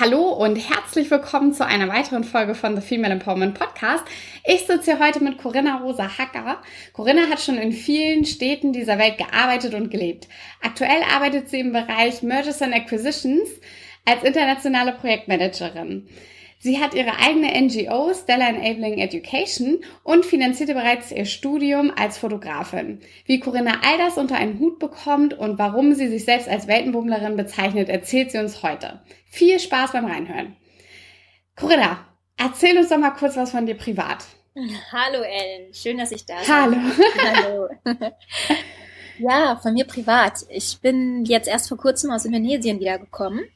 Hallo und herzlich willkommen zu einer weiteren Folge von The Female Empowerment Podcast. Ich sitze hier heute mit Corinna Rosa Hacker. Corinna hat schon in vielen Städten dieser Welt gearbeitet und gelebt. Aktuell arbeitet sie im Bereich Mergers and Acquisitions als internationale Projektmanagerin. Sie hat ihre eigene NGO Stella Enabling Education und finanzierte bereits ihr Studium als Fotografin. Wie Corinna all das unter einen Hut bekommt und warum sie sich selbst als Weltenbummlerin bezeichnet, erzählt sie uns heute. Viel Spaß beim Reinhören. Corinna, erzähl uns doch mal kurz was von dir privat. Hallo Ellen, schön, dass ich da bin. Hallo. Hallo. ja, von mir privat. Ich bin jetzt erst vor kurzem aus Indonesien wiedergekommen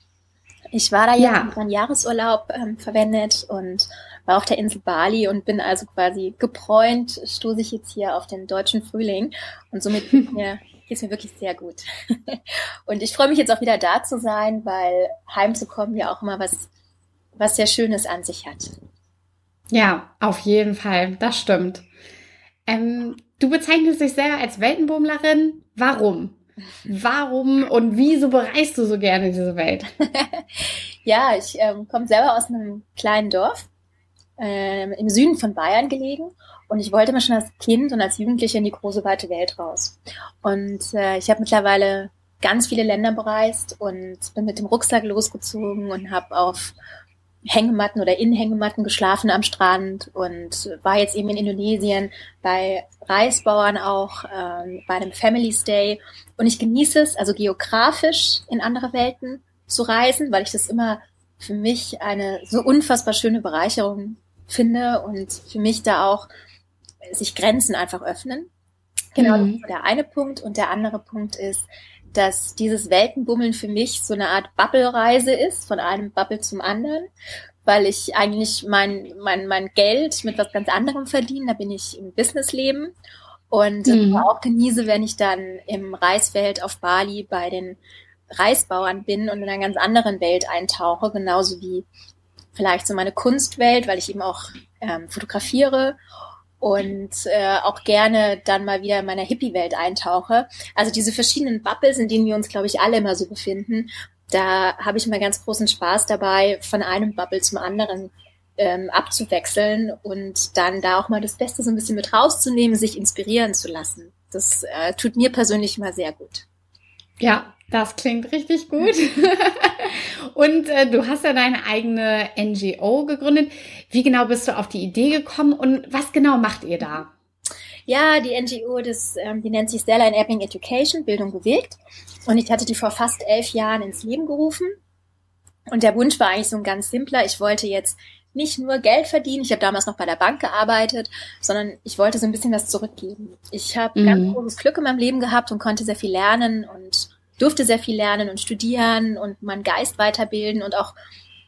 ich war da ja, ja meinen Jahresurlaub ähm, verwendet und war auf der Insel Bali und bin also quasi gebräunt, stoße ich jetzt hier auf den deutschen Frühling und somit geht mir, geht's mir wirklich sehr gut. und ich freue mich jetzt auch wieder da zu sein, weil heimzukommen ja auch immer was, was sehr Schönes an sich hat. Ja, auf jeden Fall, das stimmt. Ähm, du bezeichnest dich selber als Weltenbummlerin. Warum? Warum und wieso bereist du so gerne diese Welt? ja, ich ähm, komme selber aus einem kleinen Dorf äh, im Süden von Bayern gelegen und ich wollte immer schon als Kind und als Jugendliche in die große weite Welt raus. Und äh, ich habe mittlerweile ganz viele Länder bereist und bin mit dem Rucksack losgezogen und habe auf Hängematten oder in Hängematten geschlafen am Strand und war jetzt eben in Indonesien bei Reisbauern auch, ähm, bei einem Family Stay. Und ich genieße es, also geografisch in andere Welten zu reisen, weil ich das immer für mich eine so unfassbar schöne Bereicherung finde und für mich da auch sich Grenzen einfach öffnen. Genau, mhm. das ist der eine Punkt. Und der andere Punkt ist, dass dieses Weltenbummeln für mich so eine Art Bubble-Reise ist, von einem Bubble zum anderen, weil ich eigentlich mein, mein, mein Geld mit was ganz anderem verdiene. Da bin ich im Businessleben und mhm. auch genieße, wenn ich dann im Reisfeld auf Bali bei den Reisbauern bin und in einer ganz anderen Welt eintauche, genauso wie vielleicht so meine Kunstwelt, weil ich eben auch ähm, fotografiere und äh, auch gerne dann mal wieder in meiner Hippie-Welt eintauche. Also diese verschiedenen Bubbles, in denen wir uns, glaube ich, alle immer so befinden, da habe ich immer ganz großen Spaß dabei, von einem Bubble zum anderen ähm, abzuwechseln und dann da auch mal das Beste so ein bisschen mit rauszunehmen, sich inspirieren zu lassen. Das äh, tut mir persönlich immer sehr gut. Ja, das klingt richtig gut. und äh, du hast ja deine eigene NGO gegründet. Wie genau bist du auf die Idee gekommen und was genau macht ihr da? Ja, die NGO, das, ähm, die nennt sich Stella Enabling Education, Bildung bewegt. Und ich hatte die vor fast elf Jahren ins Leben gerufen. Und der Wunsch war eigentlich so ein ganz simpler. Ich wollte jetzt nicht nur Geld verdienen, ich habe damals noch bei der Bank gearbeitet, sondern ich wollte so ein bisschen was zurückgeben. Ich habe mhm. ganz großes Glück in meinem Leben gehabt und konnte sehr viel lernen und durfte sehr viel lernen und studieren und meinen Geist weiterbilden und auch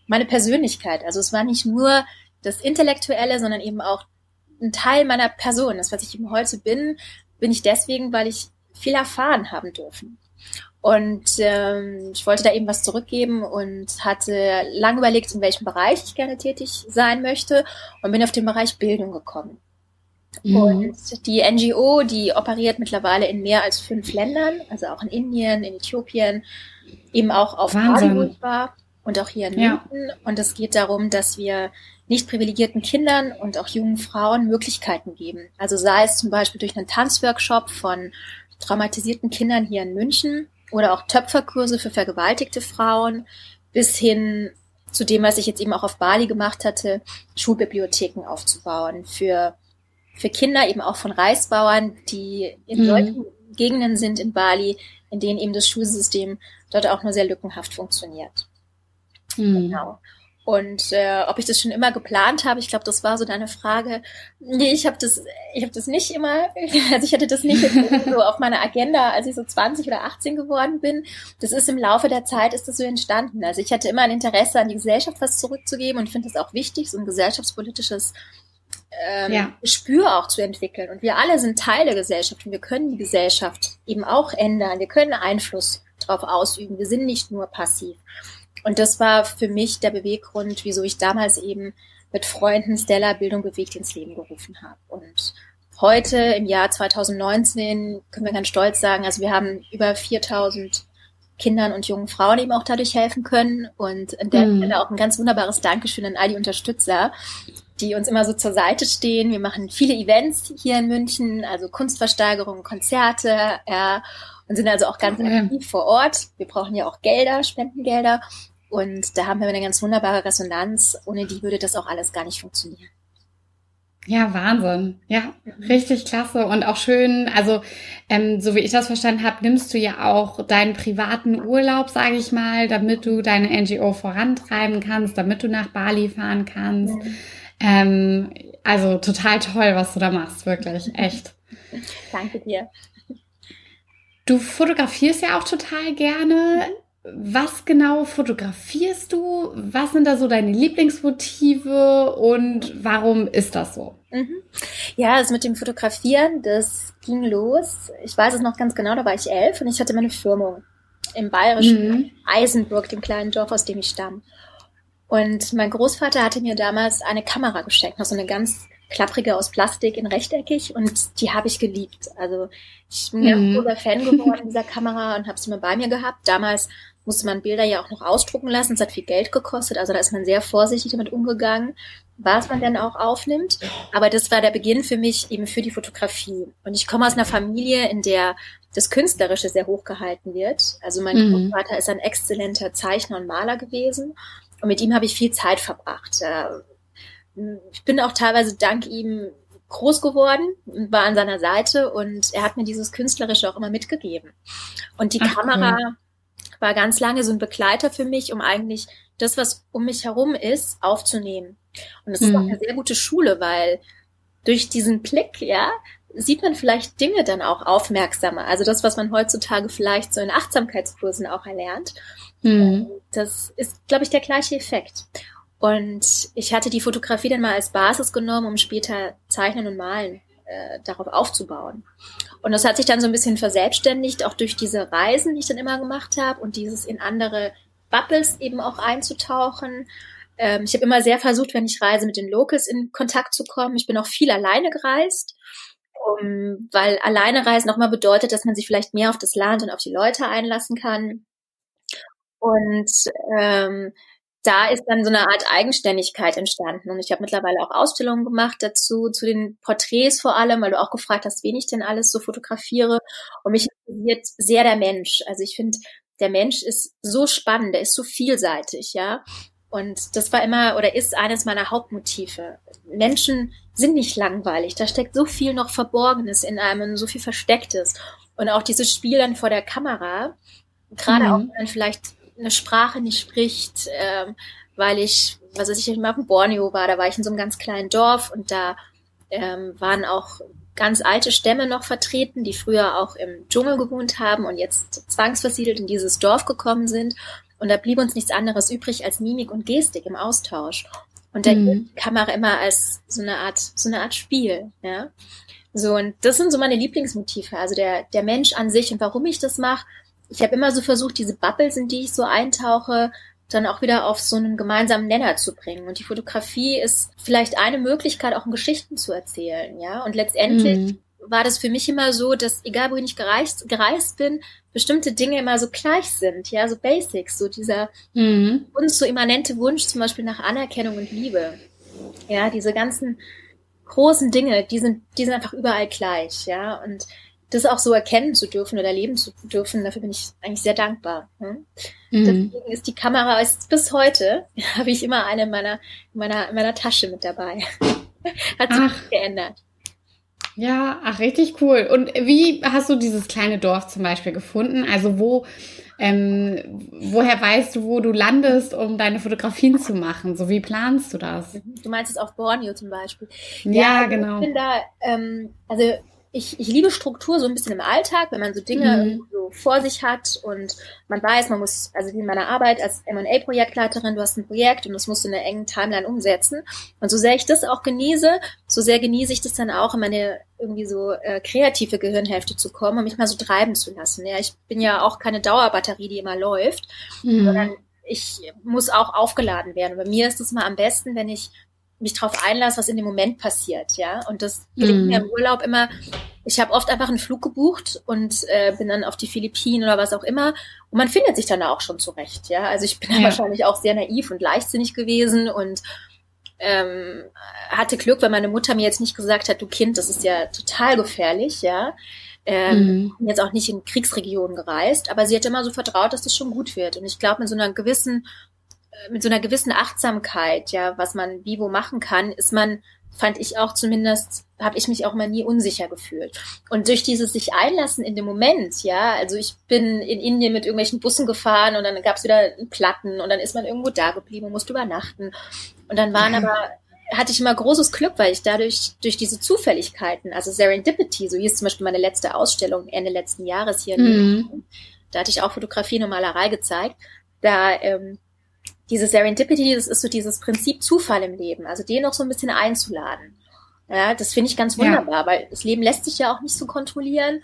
meine Persönlichkeit. Also es war nicht nur das Intellektuelle, sondern eben auch ein Teil meiner Person. Das, was ich eben heute bin, bin ich deswegen, weil ich viel erfahren haben dürfen. Und ähm, ich wollte da eben was zurückgeben und hatte lange überlegt, in welchem Bereich ich gerne tätig sein möchte und bin auf den Bereich Bildung gekommen. Mhm. Und die NGO, die operiert mittlerweile in mehr als fünf Ländern, also auch in Indien, in Äthiopien, eben auch auf Hollywood war und auch hier in ja. München. Und es geht darum, dass wir nicht privilegierten Kindern und auch jungen Frauen Möglichkeiten geben. Also sei es zum Beispiel durch einen Tanzworkshop von traumatisierten Kindern hier in München oder auch Töpferkurse für vergewaltigte Frauen bis hin zu dem, was ich jetzt eben auch auf Bali gemacht hatte, Schulbibliotheken aufzubauen für, für Kinder eben auch von Reisbauern, die in mhm. solchen Gegenden sind in Bali, in denen eben das Schulsystem dort auch nur sehr lückenhaft funktioniert. Mhm. Genau. Und äh, ob ich das schon immer geplant habe, ich glaube, das war so deine Frage. Nee, ich habe das, ich habe das nicht immer, also ich hatte das nicht so auf meiner Agenda, als ich so 20 oder 18 geworden bin. Das ist im Laufe der Zeit ist das so entstanden. Also ich hatte immer ein Interesse an die Gesellschaft was zurückzugeben und finde es auch wichtig, so ein gesellschaftspolitisches ähm, ja. Gespür auch zu entwickeln. Und wir alle sind Teil der Gesellschaft und wir können die Gesellschaft eben auch ändern. Wir können Einfluss drauf ausüben. Wir sind nicht nur passiv. Und das war für mich der Beweggrund, wieso ich damals eben mit Freunden Stella Bildung bewegt ins Leben gerufen habe. Und heute im Jahr 2019 können wir ganz stolz sagen, also wir haben über 4000 Kindern und jungen Frauen eben auch dadurch helfen können. Und an der mhm. Stelle auch ein ganz wunderbares Dankeschön an all die Unterstützer, die uns immer so zur Seite stehen. Wir machen viele Events hier in München, also Kunstversteigerungen, Konzerte, ja, und sind also auch ganz okay. aktiv vor Ort. Wir brauchen ja auch Gelder, Spendengelder. Und da haben wir eine ganz wunderbare Resonanz. Ohne die würde das auch alles gar nicht funktionieren. Ja, Wahnsinn. Ja, mhm. richtig klasse und auch schön. Also, ähm, so wie ich das verstanden habe, nimmst du ja auch deinen privaten Urlaub, sage ich mal, damit du deine NGO vorantreiben kannst, damit du nach Bali fahren kannst. Mhm. Ähm, also total toll, was du da machst, wirklich, echt. Danke dir. Du fotografierst ja auch total gerne. Was genau fotografierst du? Was sind da so deine Lieblingsmotive und warum ist das so? Mhm. Ja, das mit dem Fotografieren, das ging los. Ich weiß es noch ganz genau, da war ich elf und ich hatte meine Firmung im bayerischen mhm. Eisenburg, dem kleinen Dorf, aus dem ich stamme. Und mein Großvater hatte mir damals eine Kamera geschenkt, noch so eine ganz klapprige aus Plastik in rechteckig und die habe ich geliebt. Also ich bin ja mhm. großer Fan geworden dieser Kamera und habe sie immer bei mir gehabt. Damals musste man Bilder ja auch noch ausdrucken lassen. Es hat viel Geld gekostet. Also da ist man sehr vorsichtig damit umgegangen, was man denn auch aufnimmt. Aber das war der Beginn für mich eben für die Fotografie. Und ich komme aus einer Familie, in der das Künstlerische sehr hoch gehalten wird. Also mein mhm. Großvater ist ein exzellenter Zeichner und Maler gewesen. Und mit ihm habe ich viel Zeit verbracht. Ich bin auch teilweise dank ihm groß geworden und war an seiner Seite und er hat mir dieses Künstlerische auch immer mitgegeben. Und die Ach, Kamera cool war ganz lange so ein Begleiter für mich, um eigentlich das, was um mich herum ist, aufzunehmen. Und das mhm. ist auch eine sehr gute Schule, weil durch diesen Blick, ja, sieht man vielleicht Dinge dann auch aufmerksamer. Also das, was man heutzutage vielleicht so in Achtsamkeitskursen auch erlernt. Mhm. Das ist, glaube ich, der gleiche Effekt. Und ich hatte die Fotografie dann mal als Basis genommen, um später Zeichnen und Malen äh, darauf aufzubauen. Und das hat sich dann so ein bisschen verselbstständigt, auch durch diese Reisen, die ich dann immer gemacht habe und dieses in andere Bubbles eben auch einzutauchen. Ähm, ich habe immer sehr versucht, wenn ich reise, mit den Locals in Kontakt zu kommen. Ich bin auch viel alleine gereist, um, weil alleine reisen auch mal bedeutet, dass man sich vielleicht mehr auf das Land und auf die Leute einlassen kann. Und ähm, da ist dann so eine Art Eigenständigkeit entstanden. Und ich habe mittlerweile auch Ausstellungen gemacht dazu, zu den Porträts vor allem, weil du auch gefragt hast, wen ich denn alles so fotografiere. Und mich interessiert sehr der Mensch. Also ich finde, der Mensch ist so spannend, der ist so vielseitig, ja. Und das war immer oder ist eines meiner Hauptmotive. Menschen sind nicht langweilig. Da steckt so viel noch Verborgenes in einem, so viel Verstecktes. Und auch dieses Spiel dann vor der Kamera, gerade mhm. auch wenn man vielleicht eine Sprache nicht spricht, ähm, weil ich, was weiß ich, mal auf dem Borneo war, da war ich in so einem ganz kleinen Dorf und da ähm, waren auch ganz alte Stämme noch vertreten, die früher auch im Dschungel gewohnt haben und jetzt zwangsversiedelt in dieses Dorf gekommen sind. Und da blieb uns nichts anderes übrig als Mimik und Gestik im Austausch. Und da mhm. Kamera immer als so eine Art, so eine Art Spiel, ja. So, und das sind so meine Lieblingsmotive. Also der, der Mensch an sich und warum ich das mache, ich habe immer so versucht, diese Bubbles, in die ich so eintauche, dann auch wieder auf so einen gemeinsamen Nenner zu bringen. Und die Fotografie ist vielleicht eine Möglichkeit, auch Geschichten zu erzählen, ja. Und letztendlich mhm. War das für mich immer so, dass egal wohin ich gereist, gereist bin, bestimmte Dinge immer so gleich sind, ja, so Basics, so dieser mhm. uns so immanente Wunsch zum Beispiel nach Anerkennung und Liebe. Ja, diese ganzen großen Dinge, die sind, die sind einfach überall gleich, ja. Und das auch so erkennen zu dürfen oder erleben zu dürfen, dafür bin ich eigentlich sehr dankbar. Ne? Mhm. Deswegen ist die Kamera bis heute, habe ich immer eine in meiner, in meiner, in meiner Tasche mit dabei. Hat sich ach. geändert. Ja, ach, richtig cool. Und wie hast du dieses kleine Dorf zum Beispiel gefunden? Also wo, ähm, woher weißt du, wo du landest, um deine Fotografien zu machen? So wie planst du das? Du meinst es auf Borneo zum Beispiel? Ja, ja also genau. Ich bin da, ähm, also ich, ich liebe Struktur so ein bisschen im Alltag, wenn man so Dinge mhm. so vor sich hat und man weiß, man muss, also wie in meiner Arbeit als M&A-Projektleiterin, du hast ein Projekt und das musst du in einer engen Timeline umsetzen. Und so sehr ich das auch genieße, so sehr genieße ich das dann auch, in meine irgendwie so äh, kreative Gehirnhälfte zu kommen und mich mal so treiben zu lassen. Ja, ich bin ja auch keine Dauerbatterie, die immer läuft, mhm. sondern ich muss auch aufgeladen werden. Bei mir ist es mal am besten, wenn ich mich darauf einlasse, was in dem Moment passiert, ja. Und das gelingt mm. mir im Urlaub immer. Ich habe oft einfach einen Flug gebucht und äh, bin dann auf die Philippinen oder was auch immer. Und man findet sich dann auch schon zurecht, ja. Also ich bin ja. wahrscheinlich auch sehr naiv und leichtsinnig gewesen und ähm, hatte Glück, weil meine Mutter mir jetzt nicht gesagt hat, du Kind, das ist ja total gefährlich, ja. Ähm, mhm. jetzt auch nicht in Kriegsregionen gereist, aber sie hat immer so vertraut, dass das schon gut wird. Und ich glaube, mit so einer gewissen mit so einer gewissen Achtsamkeit, ja, was man wie wo machen kann, ist man, fand ich auch zumindest, habe ich mich auch mal nie unsicher gefühlt. Und durch dieses sich einlassen in dem Moment, ja, also ich bin in Indien mit irgendwelchen Bussen gefahren und dann gab es wieder einen Platten und dann ist man irgendwo da geblieben und musste übernachten. Und dann waren aber hatte ich immer großes Glück, weil ich dadurch durch diese Zufälligkeiten, also Serendipity, so hieß zum Beispiel meine letzte Ausstellung Ende letzten Jahres hier, mhm. da hatte ich auch Fotografie und Malerei gezeigt. Da ähm, diese Serendipity, das ist so dieses Prinzip Zufall im Leben, also den noch so ein bisschen einzuladen. Ja, das finde ich ganz wunderbar, ja. weil das Leben lässt sich ja auch nicht so kontrollieren.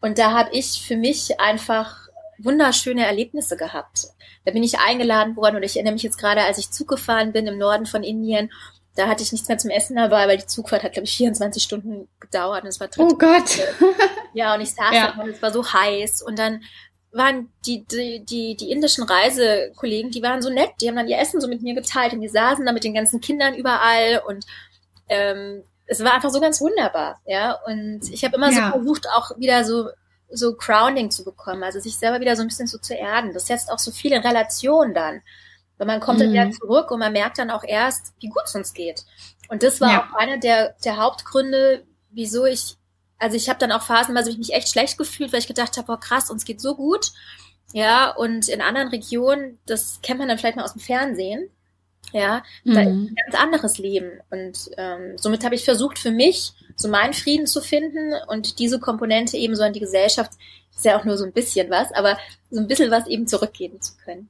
Und da habe ich für mich einfach wunderschöne Erlebnisse gehabt. Da bin ich eingeladen worden und ich erinnere mich jetzt gerade, als ich Zug gefahren bin im Norden von Indien, da hatte ich nichts mehr zum Essen dabei, weil die Zugfahrt hat, glaube ich, 24 Stunden gedauert und es war Oh Gott. ja, und ich saß ja. da und es war so heiß und dann waren die, die, die, die indischen Reisekollegen, die waren so nett, die haben dann ihr Essen so mit mir geteilt und die saßen da mit den ganzen Kindern überall und ähm, es war einfach so ganz wunderbar, ja. Und ich habe immer ja. so versucht, auch wieder so so Grounding zu bekommen, also sich selber wieder so ein bisschen so zu erden. Das setzt auch so viel in Relation dann. Weil man kommt mhm. dann wieder zurück und man merkt dann auch erst, wie gut es uns geht. Und das war ja. auch einer der, der Hauptgründe, wieso ich also ich habe dann auch phasenweise mich echt schlecht gefühlt, weil ich gedacht habe, boah krass, uns geht so gut. Ja, und in anderen Regionen, das kennt man dann vielleicht mal aus dem Fernsehen. Ja, mhm. da ist ein ganz anderes Leben. Und ähm, somit habe ich versucht, für mich so meinen Frieden zu finden und diese Komponente eben so an die Gesellschaft, ist ja auch nur so ein bisschen was, aber so ein bisschen was eben zurückgeben zu können.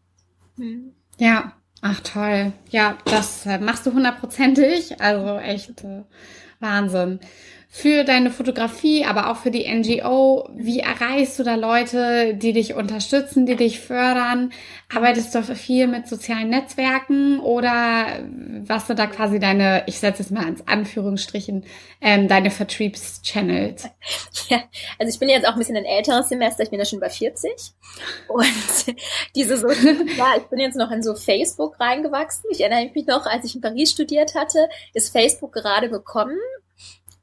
Mhm. Ja, ach toll. Ja, das äh, machst du hundertprozentig. Also echt äh, Wahnsinn für deine Fotografie, aber auch für die NGO? Wie erreichst du da Leute, die dich unterstützen, die dich fördern? Arbeitest du viel mit sozialen Netzwerken oder was sind da quasi deine, ich setze es mal ins Anführungsstrichen, ähm, deine Vertriebschannels? Ja, also ich bin jetzt auch ein bisschen ein älteres Semester, ich bin ja schon über 40 und diese so, ja, ich bin jetzt noch in so Facebook reingewachsen. Ich erinnere mich noch, als ich in Paris studiert hatte, ist Facebook gerade gekommen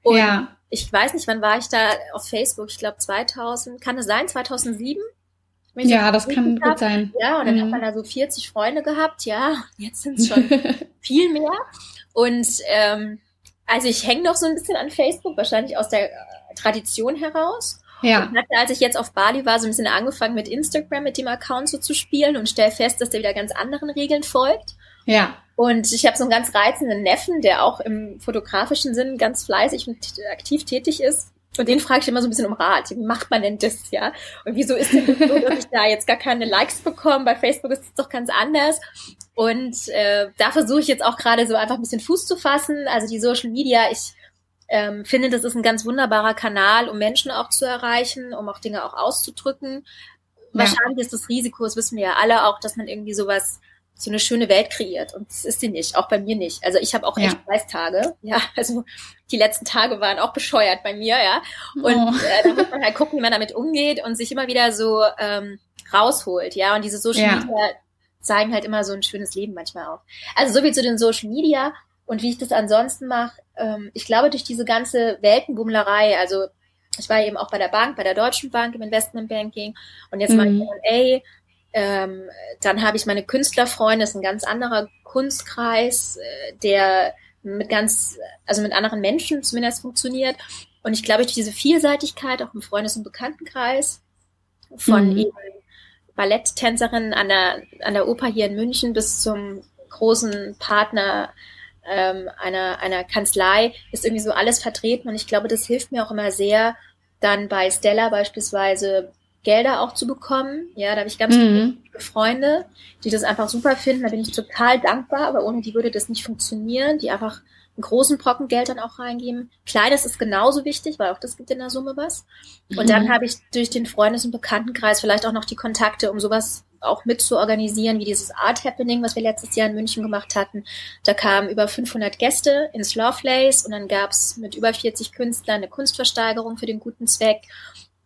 und ja. ich weiß nicht, wann war ich da auf Facebook? Ich glaube 2000, kann es sein, 2007? Ja, das kann gut sein. Ja, und dann mhm. hat man da so 40 Freunde gehabt, ja, jetzt sind es schon viel mehr. Und ähm, also ich hänge noch so ein bisschen an Facebook, wahrscheinlich aus der äh, Tradition heraus. Ja. Und hatte, als ich jetzt auf Bali war, so ein bisschen angefangen mit Instagram, mit dem Account so zu spielen und stelle fest, dass der wieder ganz anderen Regeln folgt. Ja. Und ich habe so einen ganz reizenden Neffen, der auch im fotografischen Sinn ganz fleißig und aktiv tätig ist. Und den frage ich immer so ein bisschen um Rat. Wie macht man denn das, ja? Und wieso ist denn das so, dass ich da jetzt gar keine Likes bekomme? Bei Facebook ist es doch ganz anders. Und äh, da versuche ich jetzt auch gerade so einfach ein bisschen Fuß zu fassen. Also die Social Media, ich ähm, finde, das ist ein ganz wunderbarer Kanal, um Menschen auch zu erreichen, um auch Dinge auch auszudrücken. Ja. Wahrscheinlich ist das Risiko, das wissen wir ja alle auch, dass man irgendwie sowas so eine schöne Welt kreiert. Und das ist sie nicht, auch bei mir nicht. Also ich habe auch echt ja. Scheißtage. Ja, also die letzten Tage waren auch bescheuert bei mir, ja. Und oh. äh, da muss man halt gucken, wie man damit umgeht und sich immer wieder so ähm, rausholt, ja. Und diese Social ja. Media zeigen halt immer so ein schönes Leben manchmal auch. Also so viel zu den Social Media und wie ich das ansonsten mache. Ähm, ich glaube, durch diese ganze Weltenbummlerei, also ich war eben auch bei der Bank, bei der Deutschen Bank im Investmentbanking und jetzt mhm. mache ich M&A ähm, dann habe ich meine Künstlerfreunde, das ist ein ganz anderer Kunstkreis, äh, der mit ganz, also mit anderen Menschen zumindest funktioniert. Und ich glaube, durch diese Vielseitigkeit, auch im Freundes- und Bekanntenkreis, von mhm. eben Balletttänzerin an der, an der Oper hier in München bis zum großen Partner ähm, einer, einer Kanzlei ist irgendwie so alles vertreten und ich glaube, das hilft mir auch immer sehr, dann bei Stella beispielsweise Gelder auch zu bekommen. Ja, da habe ich ganz mhm. viele Freunde, die das einfach super finden. Da bin ich total dankbar, aber ohne die würde das nicht funktionieren, die einfach einen großen Brocken Geld dann auch reingeben. Kleines ist genauso wichtig, weil auch das gibt in der Summe was. Und mhm. dann habe ich durch den Freundes- und Bekanntenkreis vielleicht auch noch die Kontakte, um sowas auch mit zu organisieren, wie dieses Art Happening, was wir letztes Jahr in München gemacht hatten. Da kamen über 500 Gäste ins Lovelace und dann gab's mit über 40 Künstlern eine Kunstversteigerung für den guten Zweck.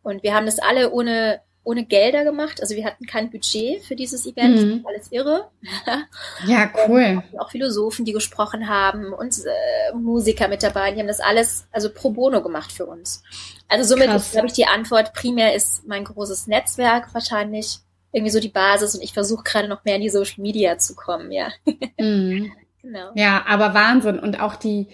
Und wir haben das alle ohne ohne Gelder gemacht. Also wir hatten kein Budget für dieses Event. Mhm. Alles irre. Ja, cool. auch Philosophen, die gesprochen haben und äh, Musiker mit dabei. Die haben das alles also pro bono gemacht für uns. Also somit glaube ich die Antwort primär ist mein großes Netzwerk wahrscheinlich irgendwie so die Basis und ich versuche gerade noch mehr in die Social Media zu kommen, ja. Mhm. genau. Ja, aber Wahnsinn. Und auch die,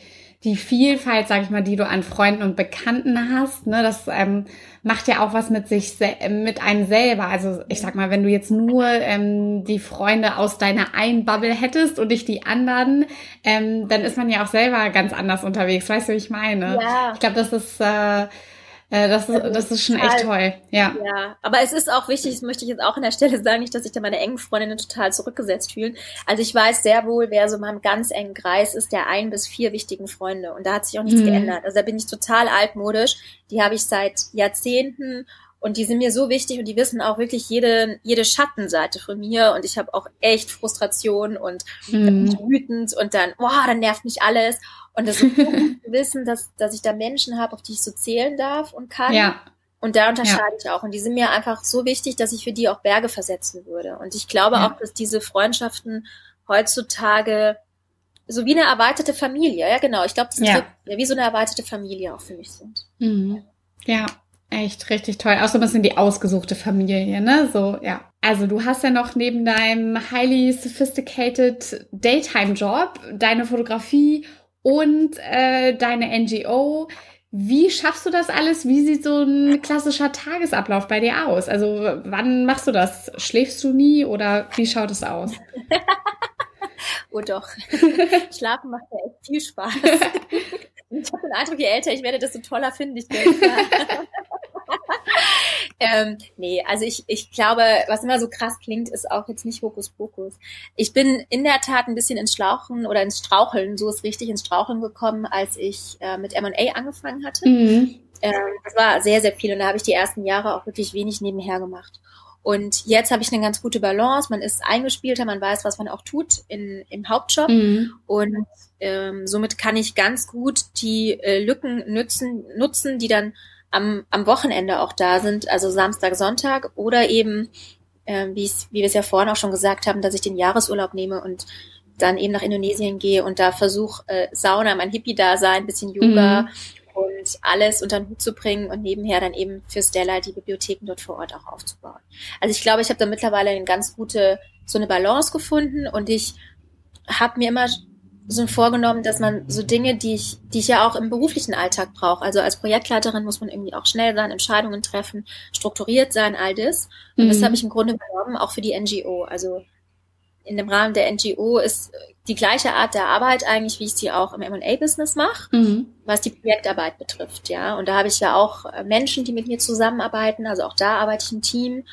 die Vielfalt, sag ich mal, die du an Freunden und Bekannten hast, ne, das ähm, macht ja auch was mit sich, mit einem selber. Also ich sag mal, wenn du jetzt nur ähm, die Freunde aus deiner einen Bubble hättest und nicht die anderen, ähm, dann ist man ja auch selber ganz anders unterwegs. Weißt du, wie ich meine? Ja. Ich glaube, das ist äh, äh, das, ist, also, das ist schon echt toll, ja. Ja, aber es ist auch wichtig, das möchte ich jetzt auch an der Stelle sagen, nicht, dass sich da meine engen Freundinnen total zurückgesetzt fühlen. Also ich weiß sehr wohl, wer so in meinem ganz engen Kreis ist, der ein bis vier wichtigen Freunde. Und da hat sich auch nichts mhm. geändert. Also da bin ich total altmodisch. Die habe ich seit Jahrzehnten und die sind mir so wichtig und die wissen auch wirklich jede, jede Schattenseite von mir. Und ich habe auch echt Frustration und mhm. wütend und dann, boah, dann nervt mich alles. Und das ist gut zu wissen, dass, dass ich da Menschen habe, auf die ich so zählen darf und kann. Ja. Und da unterscheide ja. ich auch. Und die sind mir einfach so wichtig, dass ich für die auch Berge versetzen würde. Und ich glaube ja. auch, dass diese Freundschaften heutzutage so wie eine erweiterte Familie, ja genau. Ich glaube, das ist ja. wie so eine erweiterte Familie auch für mich sind. Mhm. Ja, echt richtig toll. Auch so ein bisschen die ausgesuchte Familie, ne? So, ja. Also du hast ja noch neben deinem highly sophisticated Daytime Job deine Fotografie und äh, deine NGO. Wie schaffst du das alles? Wie sieht so ein klassischer Tagesablauf bei dir aus? Also wann machst du das? Schläfst du nie oder wie schaut es aus? oh doch. Schlafen macht mir echt viel Spaß. Ich habe den Eindruck, je älter ich werde, desto toller finde ich das. ähm, nee, also ich, ich glaube, was immer so krass klingt, ist auch jetzt nicht Hokuspokus. Ich bin in der Tat ein bisschen ins Schlauchen oder ins Straucheln, so ist richtig ins Straucheln gekommen, als ich äh, mit M&A angefangen hatte. Mhm. Ähm, das war sehr, sehr viel und da habe ich die ersten Jahre auch wirklich wenig nebenher gemacht. Und jetzt habe ich eine ganz gute Balance. Man ist eingespielter, man weiß, was man auch tut in, im Hauptjob. Mhm. Und ähm, somit kann ich ganz gut die äh, Lücken nutzen, nutzen, die dann am, am Wochenende auch da sind, also Samstag, Sonntag oder eben, äh, wie wir es ja vorhin auch schon gesagt haben, dass ich den Jahresurlaub nehme und dann eben nach Indonesien gehe und da versuche, äh, Sauna, mein Hippie-Dasein, bisschen Yoga mhm. und alles unter den Hut zu bringen und nebenher dann eben für Stella die Bibliotheken dort vor Ort auch aufzubauen. Also ich glaube, ich habe da mittlerweile eine ganz gute, so eine Balance gefunden und ich habe mir immer so vorgenommen, dass man so Dinge, die ich, die ich ja auch im beruflichen Alltag brauche. Also als Projektleiterin muss man irgendwie auch schnell sein, Entscheidungen treffen, strukturiert sein, all das. Und mhm. das habe ich im Grunde genommen auch für die NGO. Also in dem Rahmen der NGO ist die gleiche Art der Arbeit eigentlich, wie ich sie auch im M&A-Business mache, mhm. was die Projektarbeit betrifft, ja. Und da habe ich ja auch äh, Menschen, die mit mir zusammenarbeiten. Also auch da arbeite ich im Team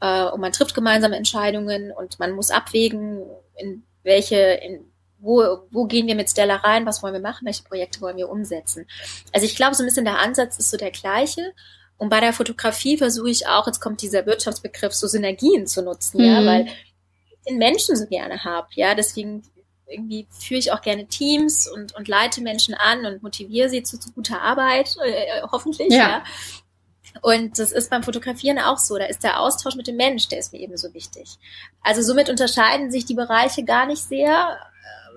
äh, und man trifft gemeinsame Entscheidungen und man muss abwägen, in welche, in wo, wo gehen wir mit Stella rein, was wollen wir machen, welche Projekte wollen wir umsetzen. Also ich glaube, so ein bisschen der Ansatz ist so der gleiche. Und bei der Fotografie versuche ich auch, jetzt kommt dieser Wirtschaftsbegriff, so Synergien zu nutzen, mhm. ja, weil ich den Menschen so gerne habe, ja, deswegen irgendwie führe ich auch gerne Teams und, und leite Menschen an und motiviere sie zu, zu guter Arbeit, äh, hoffentlich, ja. ja. Und das ist beim Fotografieren auch so. Da ist der Austausch mit dem Mensch, der ist mir ebenso wichtig. Also somit unterscheiden sich die Bereiche gar nicht sehr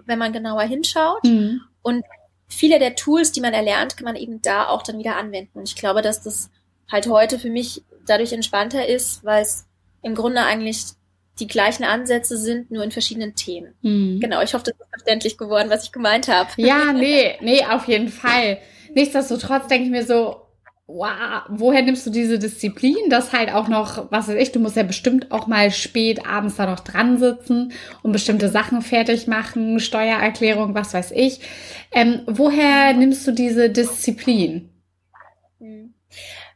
wenn man genauer hinschaut. Mhm. Und viele der Tools, die man erlernt, kann man eben da auch dann wieder anwenden. Und ich glaube, dass das halt heute für mich dadurch entspannter ist, weil es im Grunde eigentlich die gleichen Ansätze sind, nur in verschiedenen Themen. Mhm. Genau, ich hoffe, das ist verständlich geworden, was ich gemeint habe. Ja, nee, nee, auf jeden Fall. Nichtsdestotrotz denke ich mir so, wow, woher nimmst du diese Disziplin, dass halt auch noch, was weiß ich, du musst ja bestimmt auch mal spät abends da noch dran sitzen und bestimmte Sachen fertig machen, Steuererklärung, was weiß ich. Ähm, woher nimmst du diese Disziplin? Hm.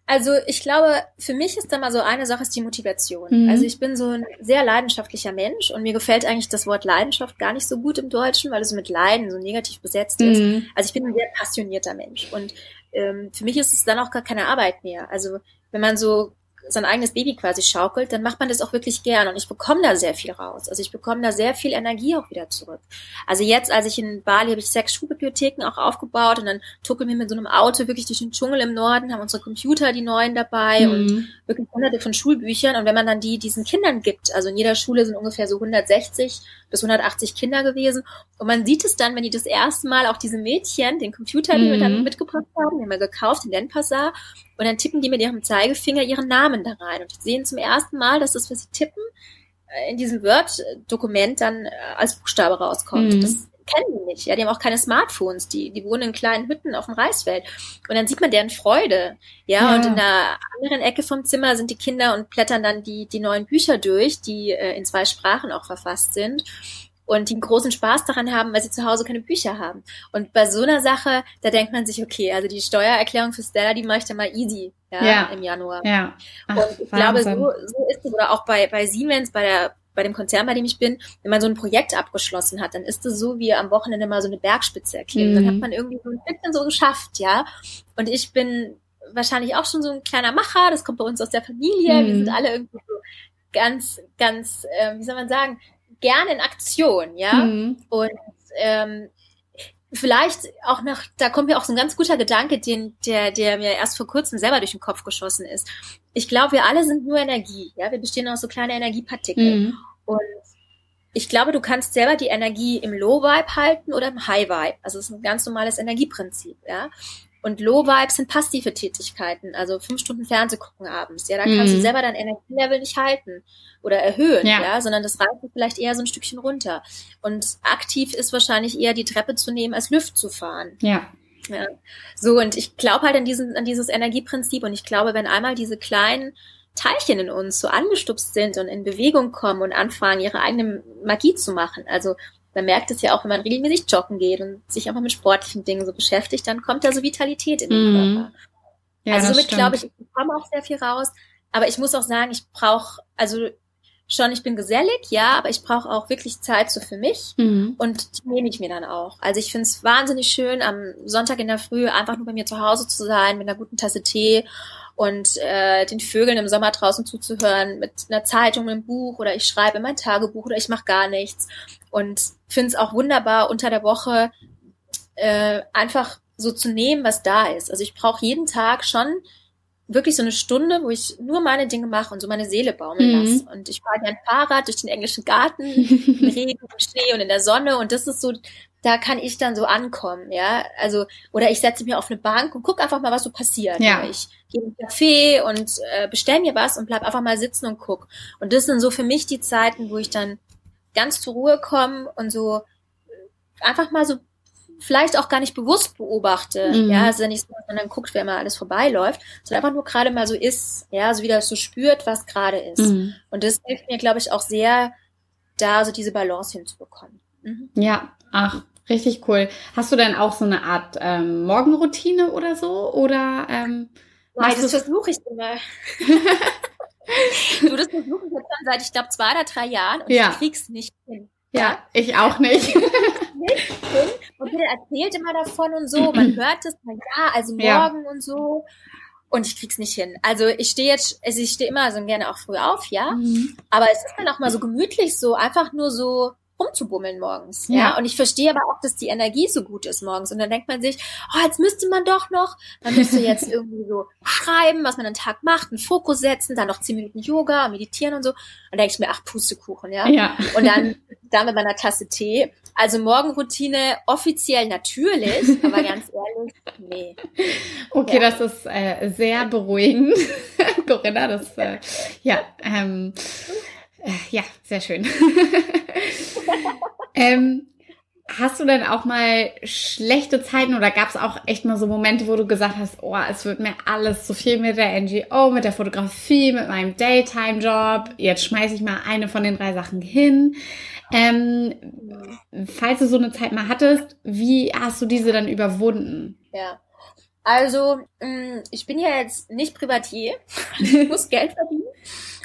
Also ich glaube, für mich ist da mal so eine Sache ist die Motivation. Mhm. Also ich bin so ein sehr leidenschaftlicher Mensch und mir gefällt eigentlich das Wort Leidenschaft gar nicht so gut im Deutschen, weil es mit Leiden so negativ besetzt ist. Mhm. Also ich bin ein sehr passionierter Mensch und ähm, für mich ist es dann auch gar keine Arbeit mehr. Also wenn man so sein eigenes Baby quasi schaukelt, dann macht man das auch wirklich gern und ich bekomme da sehr viel raus. Also ich bekomme da sehr viel Energie auch wieder zurück. Also jetzt, als ich in Bali habe ich sechs Schulbibliotheken auch aufgebaut und dann tuckeln wir mit so einem Auto wirklich durch den Dschungel im Norden, haben unsere Computer, die neuen dabei mhm. und wirklich hunderte von Schulbüchern und wenn man dann die diesen Kindern gibt, also in jeder Schule sind ungefähr so 160 bis 180 Kinder gewesen und man sieht es dann, wenn die das erste Mal auch diese Mädchen, den Computer, den mhm. wir dann mitgebracht haben, den wir gekauft, in Denpasar und dann tippen die mit ihrem Zeigefinger ihren Namen da rein und sehen zum ersten Mal, dass das, was sie tippen, äh, in diesem Word-Dokument dann äh, als Buchstabe rauskommt. Mhm. Das kennen die nicht. Ja, die haben auch keine Smartphones. Die, die wohnen in kleinen Hütten auf dem Reisfeld. Und dann sieht man deren Freude. Ja, ja. und in der anderen Ecke vom Zimmer sind die Kinder und blättern dann die, die neuen Bücher durch, die äh, in zwei Sprachen auch verfasst sind und die einen großen Spaß daran haben, weil sie zu Hause keine Bücher haben. Und bei so einer Sache, da denkt man sich, okay, also die Steuererklärung für Stella, die mache ich dann mal easy ja, ja. im Januar. Ja. Ach, und ich Wahnsinn. glaube, so, so ist es, oder auch bei, bei Siemens, bei der bei dem Konzern, bei dem ich bin, wenn man so ein Projekt abgeschlossen hat, dann ist es so wie am Wochenende mal so eine Bergspitze erklimmen. Mhm. Dann hat mhm. man irgendwie so ein bisschen so geschafft, ja. Und ich bin wahrscheinlich auch schon so ein kleiner Macher, das kommt bei uns aus der Familie, mhm. wir sind alle irgendwie so ganz, ganz, äh, wie soll man sagen, gerne in Aktion, ja. Mhm. Und ähm, vielleicht auch noch, da kommt mir auch so ein ganz guter Gedanke, den, der, der mir erst vor kurzem selber durch den Kopf geschossen ist. Ich glaube, wir alle sind nur Energie, ja. Wir bestehen aus so kleine Energiepartikel. Mhm. Und ich glaube, du kannst selber die Energie im Low Vibe halten oder im High Vibe. Also es ist ein ganz normales Energieprinzip, ja. Und Low Vibes sind passive Tätigkeiten, also fünf Stunden Fernseh gucken abends. Ja, da kannst mhm. du selber dein Energielevel nicht halten oder erhöhen, ja. ja, sondern das reißt vielleicht eher so ein Stückchen runter. Und aktiv ist wahrscheinlich eher die Treppe zu nehmen, als Lüft zu fahren. Ja. ja. So, und ich glaube halt an, diesen, an dieses Energieprinzip und ich glaube, wenn einmal diese kleinen Teilchen in uns so angestupst sind und in Bewegung kommen und anfangen, ihre eigene Magie zu machen. Also man merkt es ja auch, wenn man regelmäßig joggen geht und sich einfach mit sportlichen Dingen so beschäftigt, dann kommt da so Vitalität in den mhm. Körper. Ja, also somit glaube ich, ich bekomme auch sehr viel raus. Aber ich muss auch sagen, ich brauche, also schon, ich bin gesellig, ja, aber ich brauche auch wirklich Zeit so für mich mhm. und die nehme ich mir dann auch. Also ich finde es wahnsinnig schön, am Sonntag in der Früh einfach nur bei mir zu Hause zu sein mit einer guten Tasse Tee und äh, den Vögeln im Sommer draußen zuzuhören mit einer Zeitung, einem Buch oder ich schreibe in mein Tagebuch oder ich mache gar nichts und finde es auch wunderbar unter der Woche äh, einfach so zu nehmen, was da ist. Also ich brauche jeden Tag schon wirklich so eine Stunde, wo ich nur meine Dinge mache und so meine Seele baumeln mhm. lasse. Und ich fahre ein Fahrrad durch den englischen Garten, im Regen, im Schnee und in der Sonne. Und das ist so da kann ich dann so ankommen, ja. Also, oder ich setze mich auf eine Bank und gucke einfach mal, was so passiert. Ja. Ich gehe in einen Café und äh, bestell mir was und bleib einfach mal sitzen und guck. Und das sind so für mich die Zeiten, wo ich dann ganz zur Ruhe komme und so einfach mal so vielleicht auch gar nicht bewusst beobachte, mhm. ja, also nicht so, dann guckt, wer mal alles vorbeiläuft, sondern einfach nur gerade mal so ist, ja, so wieder so spürt, was gerade ist. Mhm. Und das hilft mir, glaube ich, auch sehr, da so diese Balance hinzubekommen. Mhm. Ja, ach, Richtig cool. Hast du denn auch so eine Art ähm, Morgenroutine oder so? Oder ähm, Nein, das versuche ich immer. du, das versuche ich jetzt schon seit, ich glaube, zwei oder drei Jahren und ja. ich krieg's nicht hin. Ja, ja ich auch nicht. nicht hin. Und jeder erzählt immer davon und so. Man hört es, ja, also morgen ja. und so. Und ich krieg's nicht hin. Also ich stehe jetzt, also ich stehe immer so gerne auch früh auf, ja. Mhm. Aber es ist dann auch mal so gemütlich, so einfach nur so rumzubummeln morgens. Ja. ja. Und ich verstehe aber auch, dass die Energie so gut ist morgens. Und dann denkt man sich, oh, jetzt müsste man doch noch, man müsste jetzt irgendwie so schreiben, was man einen Tag macht, einen Fokus setzen, dann noch zehn Minuten Yoga, meditieren und so. Und denke ich mir, ach, Pustekuchen, ja. ja. Und dann, dann mit meiner Tasse Tee. Also Morgenroutine offiziell natürlich, aber ganz ehrlich, nee. Okay, ja. das ist äh, sehr beruhigend, Corinna. Das, äh, ja, ähm, äh, ja, sehr schön. ähm, Hast du denn auch mal schlechte Zeiten oder gab es auch echt mal so Momente, wo du gesagt hast, oh, es wird mir alles zu viel mit der NGO, mit der Fotografie, mit meinem Daytime-Job. Jetzt schmeiße ich mal eine von den drei Sachen hin. Ähm, falls du so eine Zeit mal hattest, wie hast du diese dann überwunden? Ja. Also, mm, ich bin ja jetzt nicht Privatier. Ich muss Geld verdienen.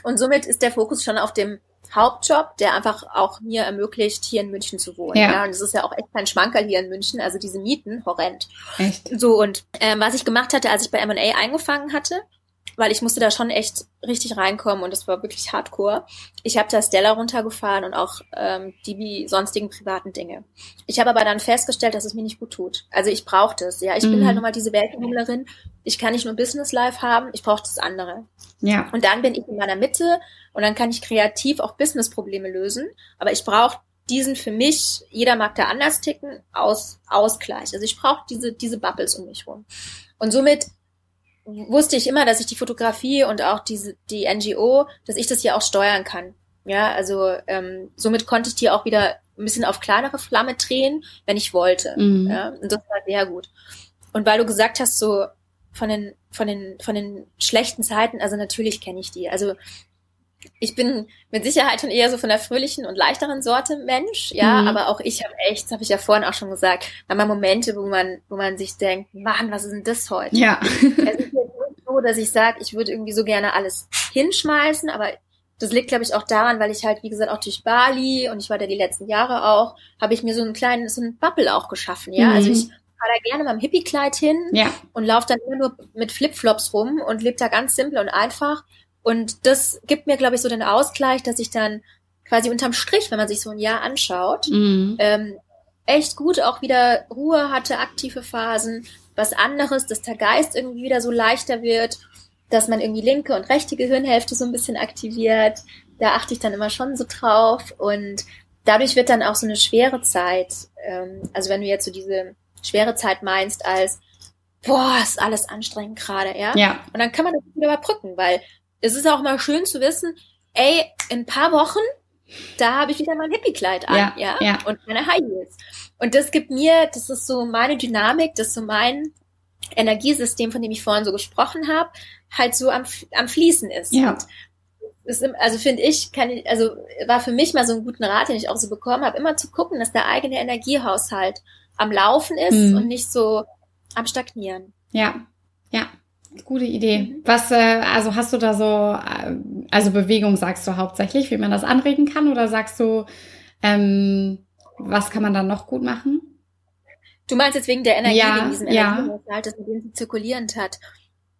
Und somit ist der Fokus schon auf dem Hauptjob, der einfach auch mir ermöglicht, hier in München zu wohnen. Ja. ja. Und es ist ja auch echt kein Schmankerl hier in München, also diese Mieten, horrend. Echt? So, und ähm, was ich gemacht hatte, als ich bei M&A eingefangen hatte, weil ich musste da schon echt richtig reinkommen und das war wirklich hardcore. Ich habe da Stella runtergefahren und auch ähm, die sonstigen privaten Dinge. Ich habe aber dann festgestellt, dass es mir nicht gut tut. Also ich brauchte es. Ja, ich mhm. bin halt nochmal diese Weltenbummlerin. Ich kann nicht nur Business Life haben, ich brauche das andere. Ja. Und dann bin ich in meiner Mitte und dann kann ich kreativ auch Business-Probleme lösen. Aber ich brauche diesen für mich, jeder mag da anders ticken, aus Ausgleich. Also ich brauche diese, diese Bubbles um mich rum. Und somit wusste ich immer, dass ich die Fotografie und auch diese, die NGO, dass ich das hier auch steuern kann. Ja, also ähm, somit konnte ich die auch wieder ein bisschen auf kleinere Flamme drehen, wenn ich wollte. Mhm. Ja, und das war sehr gut. Und weil du gesagt hast, so von den, von den, von den schlechten Zeiten, also natürlich kenne ich die. Also ich bin mit Sicherheit schon eher so von der fröhlichen und leichteren Sorte Mensch, ja, mhm. aber auch ich habe echt, das habe ich ja vorhin auch schon gesagt, manchmal Momente, wo man, wo man sich denkt, Mann, was ist denn das heute? Ja. es ist jetzt nicht so, dass ich sage, ich würde irgendwie so gerne alles hinschmeißen, aber das liegt, glaube ich, auch daran, weil ich halt, wie gesagt, auch durch Bali und ich war da die letzten Jahre auch, habe ich mir so einen kleinen, so einen Bubble auch geschaffen, ja. Also mhm. Also ich fahre da gerne beim Hippie-Kleid hin ja. und laufe dann immer nur mit Flipflops rum und lebe da ganz simpel und einfach und das gibt mir, glaube ich, so den Ausgleich, dass ich dann quasi unterm Strich, wenn man sich so ein Jahr anschaut, mhm. ähm, echt gut auch wieder Ruhe hatte, aktive Phasen, was anderes, dass der Geist irgendwie wieder so leichter wird, dass man irgendwie linke und rechte Gehirnhälfte so ein bisschen aktiviert. Da achte ich dann immer schon so drauf und dadurch wird dann auch so eine schwere Zeit, ähm, also wenn du jetzt so diese schwere Zeit meinst als boah, ist alles anstrengend gerade, ja? Ja. Und dann kann man das wieder überbrücken, weil es ist auch mal schön zu wissen, ey, in ein paar Wochen, da habe ich wieder mein Hippie-Kleid an, ja, ja, ja, und meine High Heels. Und das gibt mir, das ist so meine Dynamik, das ist so mein Energiesystem, von dem ich vorhin so gesprochen habe, halt so am, am Fließen ist. Ja. Ist, also finde ich, kann ich, also war für mich mal so ein guten Rat, den ich auch so bekommen habe, immer zu gucken, dass der eigene Energiehaushalt am Laufen ist mhm. und nicht so am Stagnieren. Ja, ja. Gute Idee. Mhm. Was, äh, also hast du da so, äh, also Bewegung sagst du hauptsächlich, wie man das anregen kann, oder sagst du, ähm, was kann man dann noch gut machen? Du meinst jetzt wegen der Energie, ja, wegen diesem ja. Energiehaushalt, das mit dem sie zirkulierend hat.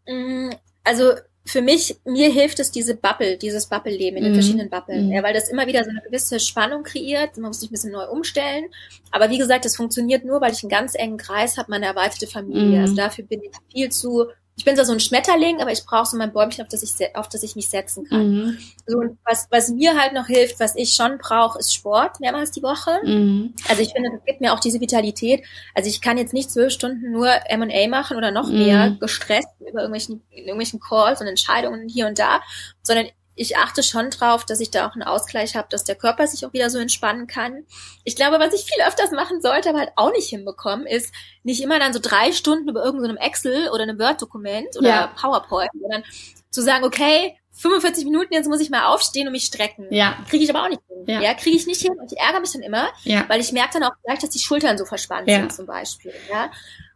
Mm, also für mich, mir hilft es diese Bubble, dieses Bubble-Leben in den mm. verschiedenen Bubblen, mm. ja, weil das immer wieder so eine gewisse Spannung kreiert. Man muss sich ein bisschen neu umstellen. Aber wie gesagt, das funktioniert nur, weil ich einen ganz engen Kreis habe, meine erweiterte Familie. Mm. Also dafür bin ich viel zu ich bin so ein Schmetterling, aber ich brauche so mein Bäumchen, auf das ich, auf das ich mich setzen kann. Mhm. So, und was, was mir halt noch hilft, was ich schon brauche, ist Sport mehrmals die Woche. Mhm. Also ich finde, das gibt mir auch diese Vitalität. Also ich kann jetzt nicht zwölf Stunden nur M&A machen oder noch mehr mhm. gestresst über irgendwelchen, irgendwelchen Calls und Entscheidungen hier und da, sondern ich achte schon drauf, dass ich da auch einen Ausgleich habe, dass der Körper sich auch wieder so entspannen kann. Ich glaube, was ich viel öfters machen sollte, aber halt auch nicht hinbekommen, ist nicht immer dann so drei Stunden über irgendeinem so Excel oder einem Word-Dokument oder ja. PowerPoint, sondern zu sagen, okay, 45 Minuten, jetzt muss ich mal aufstehen und mich strecken. Ja. Kriege ich aber auch nicht hin. Ja, ja kriege ich nicht hin und ich ärgere mich dann immer, ja. weil ich merke dann auch gleich, dass die Schultern so verspannt ja. sind zum Beispiel. Ja.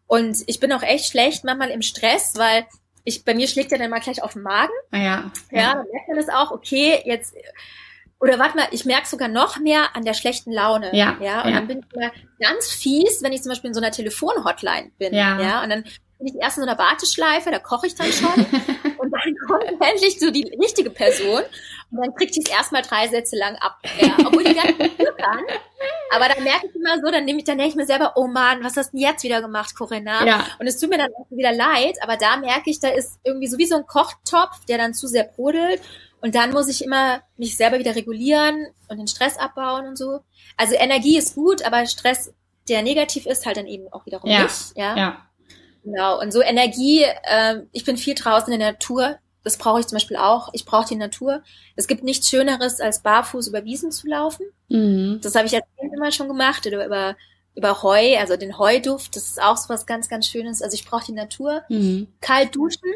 Und ich bin auch echt schlecht manchmal im Stress, weil ich, bei mir schlägt er dann mal gleich auf den Magen. Ah, ja. Ja, dann merkt man das auch, okay, jetzt, oder warte mal, ich merke sogar noch mehr an der schlechten Laune. Ja. Ja, und ja. dann bin ich mal ganz fies, wenn ich zum Beispiel in so einer Telefonhotline bin. Ja. Ja, und dann bin ich erst in so einer Warteschleife, da koche ich dann schon. dann kommt endlich so die richtige Person. Und dann kriegt die es erstmal drei Sätze lang ab. Ja, obwohl die gar nicht kann. Aber dann merke ich immer so, dann nehme ich, dann denke ich mir selber, oh Mann, was hast du denn jetzt wieder gemacht, Corinna? Ja. Und es tut mir dann auch wieder leid, aber da merke ich, da ist irgendwie so wie so ein Kochtopf, der dann zu sehr brodelt. Und dann muss ich immer mich selber wieder regulieren und den Stress abbauen und so. Also Energie ist gut, aber Stress, der negativ ist, halt dann eben auch wiederum ja. nicht. Ja. ja. Genau. Und so Energie, äh, ich bin viel draußen in der Natur. Das brauche ich zum Beispiel auch. Ich brauche die Natur. Es gibt nichts Schöneres, als barfuß über Wiesen zu laufen. Mhm. Das habe ich als Kind immer schon gemacht oder über über Heu, also den Heuduft, das ist auch so was ganz, ganz Schönes. Also ich brauche die Natur. Mhm. Kalt duschen.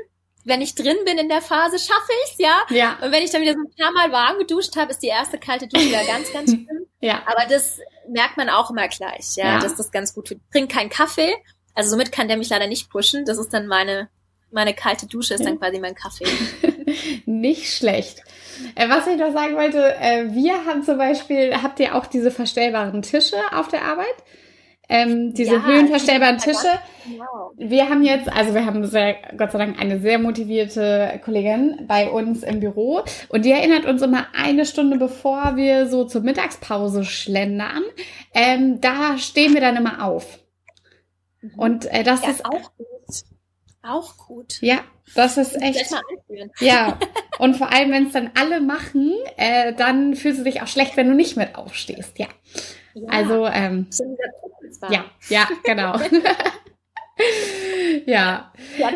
Wenn ich drin bin in der Phase, schaffe ich's, ja. Ja. Und wenn ich dann wieder so ein paar Mal warm geduscht habe, ist die erste kalte Dusche wieder ganz, ganz schlimm. Ja. Aber das merkt man auch immer gleich, ja, Ja. dass das ganz gut tut. Trink keinen Kaffee, also somit kann der mich leider nicht pushen. Das ist dann meine meine kalte Dusche ist dann quasi mein Kaffee. Nicht schlecht. Äh, was ich noch sagen wollte, äh, wir haben zum Beispiel, habt ihr auch diese verstellbaren Tische auf der Arbeit? Ähm, diese Ja, höhenverstellbaren die Tische. Genau. Wir haben jetzt, also wir haben sehr, Gott sei Dank eine sehr motivierte Kollegin bei uns im Büro und die erinnert uns immer eine Stunde bevor wir so zur Mittagspause schlendern. Ähm, da stehen wir dann immer auf. Und äh, das Ja, ist auch gut. Auch gut. ja, das ist echt ja. Und vor allem, wenn es dann alle machen, äh, dann fühlst du dich auch schlecht, wenn du nicht mit aufstehst. Ja. Ja, Also ähm, ja, ja, genau. ja. Ja,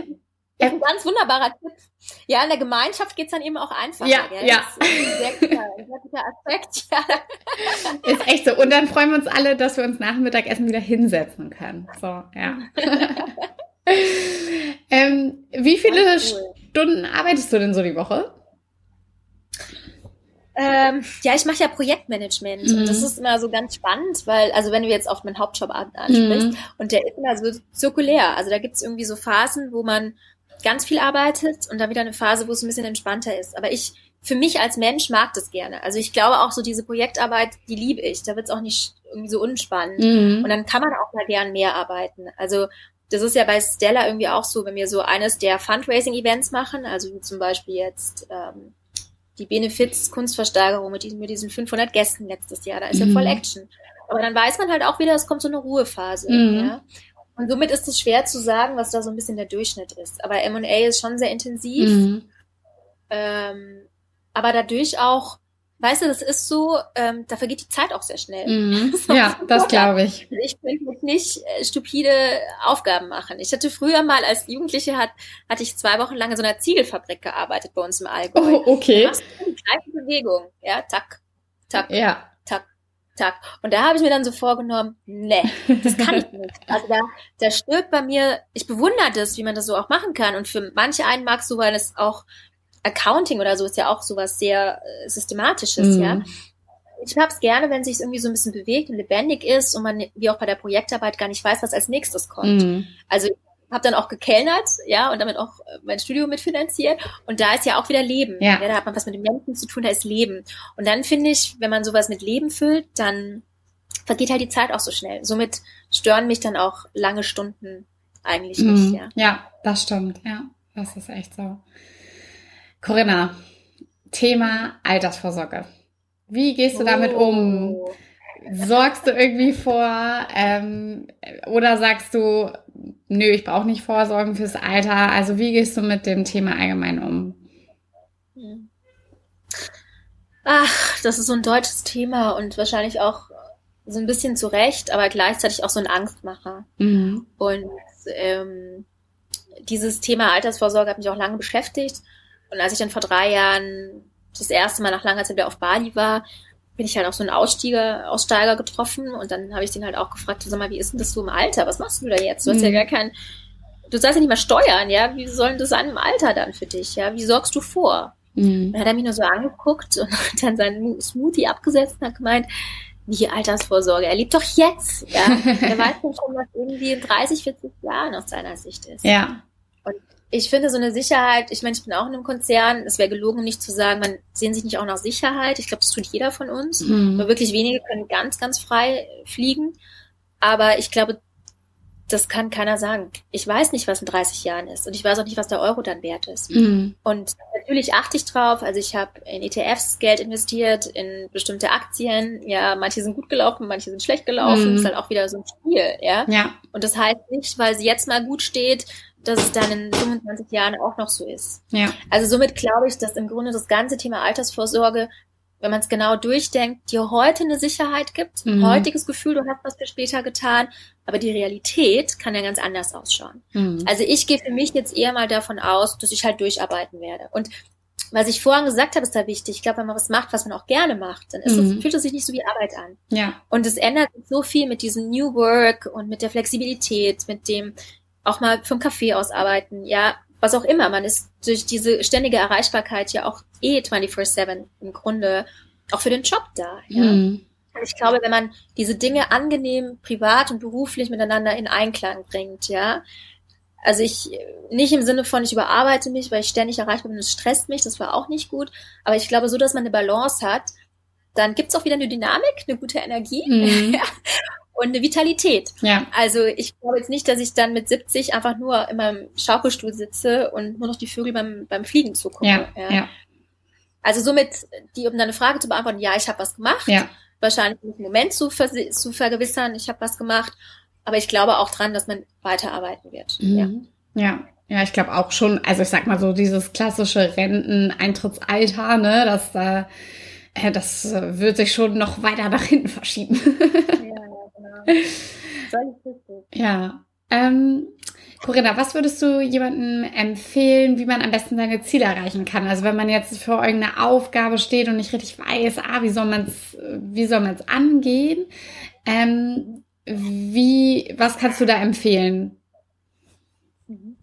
das ist ein ganz wunderbarer Tipp. Ja, in der Gemeinschaft geht's dann eben auch einfacher. Ja, gell? ja. Das ist ein sehr guter, sehr guter Aspekt. Ja. Ist echt so. Und dann freuen wir uns alle, dass wir uns nach dem Mittagessen wieder hinsetzen können. So, ja. ähm, wie viele cool. Stunden arbeitest du denn so die Woche? Ähm, ja, ich mache ja Projektmanagement Mhm. und das ist immer so ganz spannend, weil, also wenn du jetzt auf meinen Hauptjob an- ansprichst, Mhm. und der ist immer so zirkulär. Also da gibt's irgendwie so Phasen, wo man ganz viel arbeitet und dann wieder eine Phase, wo es ein bisschen entspannter ist. Aber ich, für mich als Mensch mag das gerne. Also ich glaube auch so diese Projektarbeit, die liebe ich. Da wird's auch nicht irgendwie so unspannend. Mhm. Und dann kann man auch mal gern mehr arbeiten. Also das ist ja bei Stella irgendwie auch so, wenn wir so eines der Fundraising-Events machen, also wie zum Beispiel jetzt ähm, die Benefiz-Kunstversteigerung mit diesen, mit diesen 500 Gästen letztes Jahr, da ist Mhm. ja voll Action. Aber dann weiß man halt auch wieder, es kommt so eine Ruhephase. Mhm. Ja? Und somit ist es schwer zu sagen, was da so ein bisschen der Durchschnitt ist. Aber M&A ist schon sehr intensiv. Mhm. Ähm, aber dadurch auch, weißt du, das ist so, ähm, da vergeht die Zeit auch sehr schnell. Mhm. Ja, das glaube ich. Also Ich jetzt nicht äh, stupide Aufgaben machen. Ich hatte früher mal als Jugendliche hat, hatte ich zwei Wochen lang in so einer Ziegelfabrik gearbeitet bei uns im Allgäu. Oh, Du okay. machst die gleiche Bewegung, ja, tack, tack, Ja. Tack. Und da habe ich mir dann so vorgenommen, nee, das kann ich nicht. Also da, da stirbt bei mir, ich bewundere das, wie man das so auch machen kann. Und für manche einen mag so, weil es auch Accounting oder so ist ja auch sowas sehr äh, Systematisches, Mhm. ja. Ich hab's gerne, wenn sich irgendwie so ein bisschen bewegt und lebendig ist und man, wie auch bei der Projektarbeit, gar nicht weiß, was als nächstes kommt. Mhm. Also habe dann auch gekellnert, ja, und damit auch äh, mein Studio mitfinanziert. Und da ist ja auch wieder Leben. Ja. da hat man was mit den Menschen zu tun, da ist Leben. Und dann finde ich, wenn man sowas mit Leben füllt, dann vergeht halt die Zeit auch so schnell. Somit stören mich dann auch lange Stunden eigentlich nicht, Mhm. ja. Ja, das stimmt. Ja, das ist echt so. Corinna, Thema Altersvorsorge. Wie gehst du damit um? Oh. Sorgst du irgendwie vor ähm, oder sagst du, nö, ich brauche nicht Vorsorgen fürs Alter? Also wie gehst du mit dem Thema allgemein um? Ach, das ist so ein deutsches Thema und wahrscheinlich auch so ein bisschen zu Recht, aber gleichzeitig auch so ein Angstmacher. Mhm. Und ähm, dieses Thema Altersvorsorge hat mich auch lange beschäftigt. Und als ich dann vor drei Jahren das erste Mal nach langer Zeit wieder auf Bali war, bin ich halt auf so einen Aussteiger, Aussteiger getroffen und dann habe ich den halt auch gefragt, sag mal, wie ist denn das so im Alter? Was machst du da jetzt? Du hast ja Mhm. gar kein, du sollst ja nicht mal steuern, ja? Wie soll denn das sein im Alter dann für dich? Ja? Wie sorgst du vor? Mhm. Dann hat er mich nur so angeguckt und hat dann seinen Smoothie abgesetzt und hat gemeint, wie Altersvorsorge, er lebt doch jetzt. Ja? er weiß doch schon, was irgendwie in 30, 40 Jahren aus seiner Sicht ist. Ja. Ich finde so eine Sicherheit, ich meine, ich bin auch in einem Konzern, es wäre gelogen, um nicht zu sagen, man sehen sich nicht auch nach Sicherheit. Ich glaube, das tut jeder von uns. Mhm. Nur wirklich wenige können ganz, ganz frei fliegen. Aber ich glaube, das kann keiner sagen. Ich weiß nicht, was in 30 Jahren ist. Und ich weiß auch nicht, was der Euro dann wert ist. Mhm. Und natürlich achte ich drauf. Also ich habe in ETFs Geld investiert, in bestimmte Aktien. Ja, manche sind gut gelaufen, manche sind schlecht gelaufen. Mhm. Ist halt auch wieder so ein Spiel, ja. Ja. Und das heißt nicht, weil sie jetzt mal gut steht, dass es dann in 25 Jahren auch noch so ist. Ja. Also somit glaube ich, dass im Grunde das ganze Thema Altersvorsorge, wenn man es genau durchdenkt, dir heute eine Sicherheit gibt, ein Mhm. heutiges Gefühl, du hast was für später getan, aber die Realität kann ja ganz anders ausschauen. Mhm. Also ich gehe für mich jetzt eher mal davon aus, dass ich halt durcharbeiten werde. Und was ich vorhin gesagt habe, ist da wichtig. Ich glaube, wenn man was macht, was man auch gerne macht, dann ist Mhm. es, fühlt es sich nicht so wie Arbeit an. Ja. Und es ändert sich so viel mit diesem New Work und mit der Flexibilität, mit dem auch mal vom Café aus arbeiten, ja, was auch immer. Man ist durch diese ständige Erreichbarkeit ja auch eh 24-7 im Grunde auch für den Job da. Ja. Mhm. Ich glaube, wenn man diese Dinge angenehm privat und beruflich miteinander in Einklang bringt, ja. Also ich, nicht im Sinne von, ich überarbeite mich, weil ich ständig erreichbar bin, es stresst mich, das war auch nicht gut. Aber ich glaube, so, dass man eine Balance hat, dann gibt's auch wieder eine Dynamik, eine gute Energie Mhm. und eine Vitalität. Ja. Also ich glaube jetzt nicht, dass ich dann mit 70 einfach nur in meinem Schaukelstuhl sitze und nur noch die Vögel beim, beim Fliegen zugucke. Ja. Ja. Also somit, die, um deine Frage zu beantworten, ja, ich habe was gemacht. Ja. Wahrscheinlich den Moment zu, versi- zu vergewissern, ich habe was gemacht. Aber ich glaube auch dran, dass man weiterarbeiten wird. Ja. Mhm. Ja. Ja, ich glaube auch schon, also ich sag mal so, dieses klassische Renteneintrittsalter, ne, das, äh, äh, das äh, wird sich schon noch weiter nach hinten verschieben. Ja. Ähm, Corinna, was würdest du jemandem empfehlen, wie man am besten seine Ziele erreichen kann? Also wenn man jetzt vor irgendeiner Aufgabe steht und nicht richtig weiß, ah, wie soll man es, wie soll man es angehen? Ähm, wie, was kannst du da empfehlen? Mhm.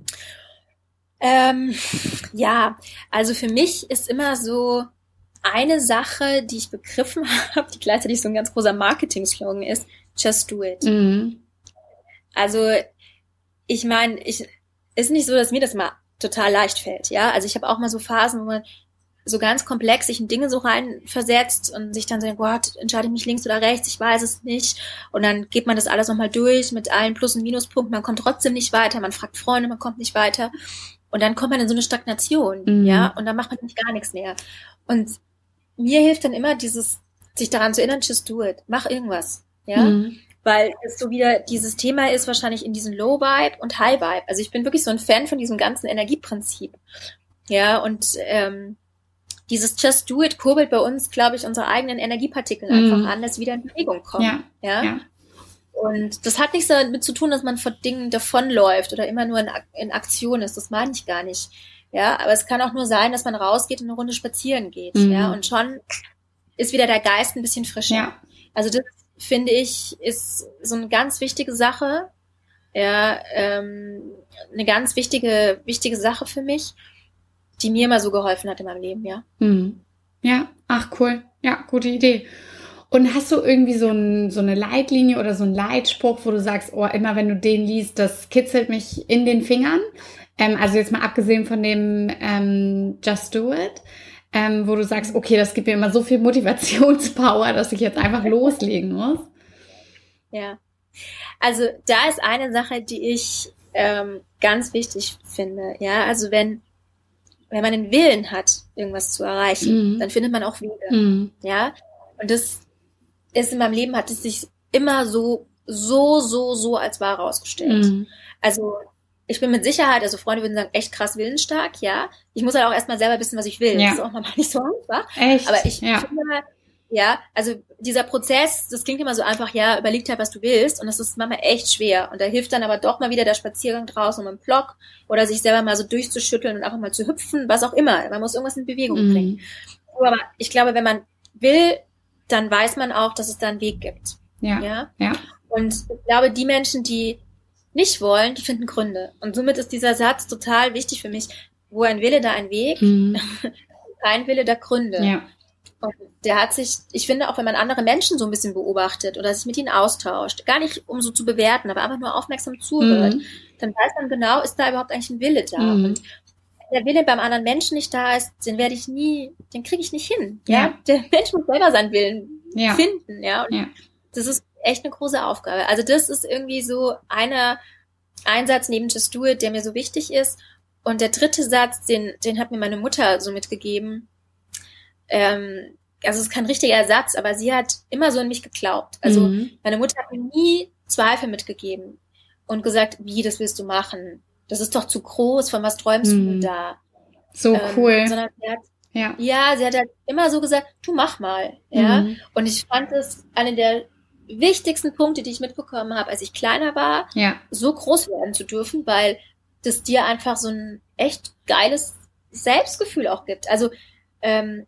Ähm, ja, also für mich ist immer so eine Sache, die ich begriffen habe, die gleichzeitig so ein ganz großer Marketing-Slogan ist, just do it. Mhm. Also ich meine, ich ist nicht so, dass mir das mal total leicht fällt, ja. Also ich habe auch mal so Phasen, wo man so ganz komplex sich in Dinge so rein versetzt und sich dann so denkt, Gott, entscheide ich mich links oder rechts, ich weiß es nicht. Und dann geht man das alles nochmal durch mit allen Plus- und Minuspunkten, man kommt trotzdem nicht weiter, man fragt Freunde, man kommt nicht weiter. Und dann kommt man in so eine Stagnation, Mhm. ja, und dann macht man nämlich gar nichts mehr. Und mir hilft dann immer dieses, sich daran zu erinnern, just do it, mach irgendwas, ja Mhm. weil es so wieder dieses Thema ist wahrscheinlich in diesem Low Vibe und High Vibe. Also ich bin wirklich so ein Fan von diesem ganzen Energieprinzip. Ja, und ähm, dieses Just Do It kurbelt bei uns, glaube ich, unsere eigenen Energiepartikel Mhm. einfach an, dass sie wieder in Bewegung kommen. Ja, ja. ja. Und das hat nichts damit zu tun, dass man vor Dingen davonläuft oder immer nur in, in Aktion ist. Das meine ich gar nicht. Ja, aber es kann auch nur sein, dass man rausgeht und eine Runde spazieren geht. Mhm. Ja, und schon ist wieder der Geist ein bisschen frischer. Ja. Also das finde ich ist so eine ganz wichtige Sache. Ja, ähm, eine ganz wichtige, wichtige Sache für mich, die mir immer so geholfen hat in meinem Leben, ja. Mhm. Ja, ach cool. Ja, gute Idee. Und hast du irgendwie so, ein, so eine Leitlinie oder so einen Leitspruch, wo du sagst, oh, immer wenn du den liest, das kitzelt mich in den Fingern? Ähm, also jetzt mal abgesehen von dem ähm, Just Do It, ähm, wo du sagst, okay, das gibt mir immer so viel Motivationspower, dass ich jetzt einfach loslegen muss. Ja. Also da ist eine Sache, die ich ähm, ganz wichtig finde. Ja, also wenn wenn man den Willen hat, irgendwas zu erreichen, Mhm. dann findet man auch Wege. Mhm. Ja, und das ist in meinem Leben hat es sich immer so so so so als wahr herausgestellt. Mhm. Also ich bin mit Sicherheit, also Freunde würden sagen, echt krass willensstark, ja. Ich muss halt auch erstmal selber wissen, was ich will. Ja. Das ist auch manchmal nicht so einfach. Echt? Aber ich ja. finde, ja, also dieser Prozess, das klingt immer so einfach, ja, überleg halt, was du willst. Und das ist manchmal echt schwer. Und da hilft dann aber doch mal wieder der Spaziergang draußen um einen Block oder sich selber mal so durchzuschütteln und einfach mal zu hüpfen, was auch immer. Man muss irgendwas in Bewegung bringen. Mhm. Aber ich glaube, wenn man will, dann weiß man auch, dass es da einen Weg gibt. Ja. Ja. Ja. Und ich glaube, die Menschen, die nicht wollen, die finden Gründe. Und somit ist dieser Satz total wichtig für mich. Wo ein Wille, da ein Weg. Mhm. Kein Wille, da Gründe. Ja. Und der hat sich, ich finde, auch wenn man andere Menschen so ein bisschen beobachtet oder sich mit ihnen austauscht, gar nicht um so zu bewerten, aber einfach nur aufmerksam zuhört, Mhm. dann weiß man genau, ist da überhaupt eigentlich ein Wille da. Mhm. Und wenn der Wille beim anderen Menschen nicht da ist, den werde ich nie, den kriege ich nicht hin. Ja? Ja. Der Mensch muss selber seinen Willen Ja. finden, ja. Und Ja. das ist echt eine große Aufgabe. Also das ist irgendwie so einer Einsatz neben Just Do It, der mir so wichtig ist. Und der dritte Satz, den, den hat mir meine Mutter so mitgegeben. Ähm, also es ist kein richtiger Satz, aber sie hat immer so in mich geglaubt. Also Mhm. meine Mutter hat mir nie Zweifel mitgegeben und gesagt, wie, das willst du machen? Das ist doch zu groß, von was träumst Mhm. du da? So Ähm, cool. sondern sie hat, Ja. ja, sie hat halt immer so gesagt, du mach mal, ja. Mhm. Und ich fand es eine der wichtigsten Punkte, die ich mitbekommen habe, als ich kleiner war, Ja. so groß werden zu dürfen, weil das dir einfach so ein echt geiles Selbstgefühl auch gibt. Also ähm,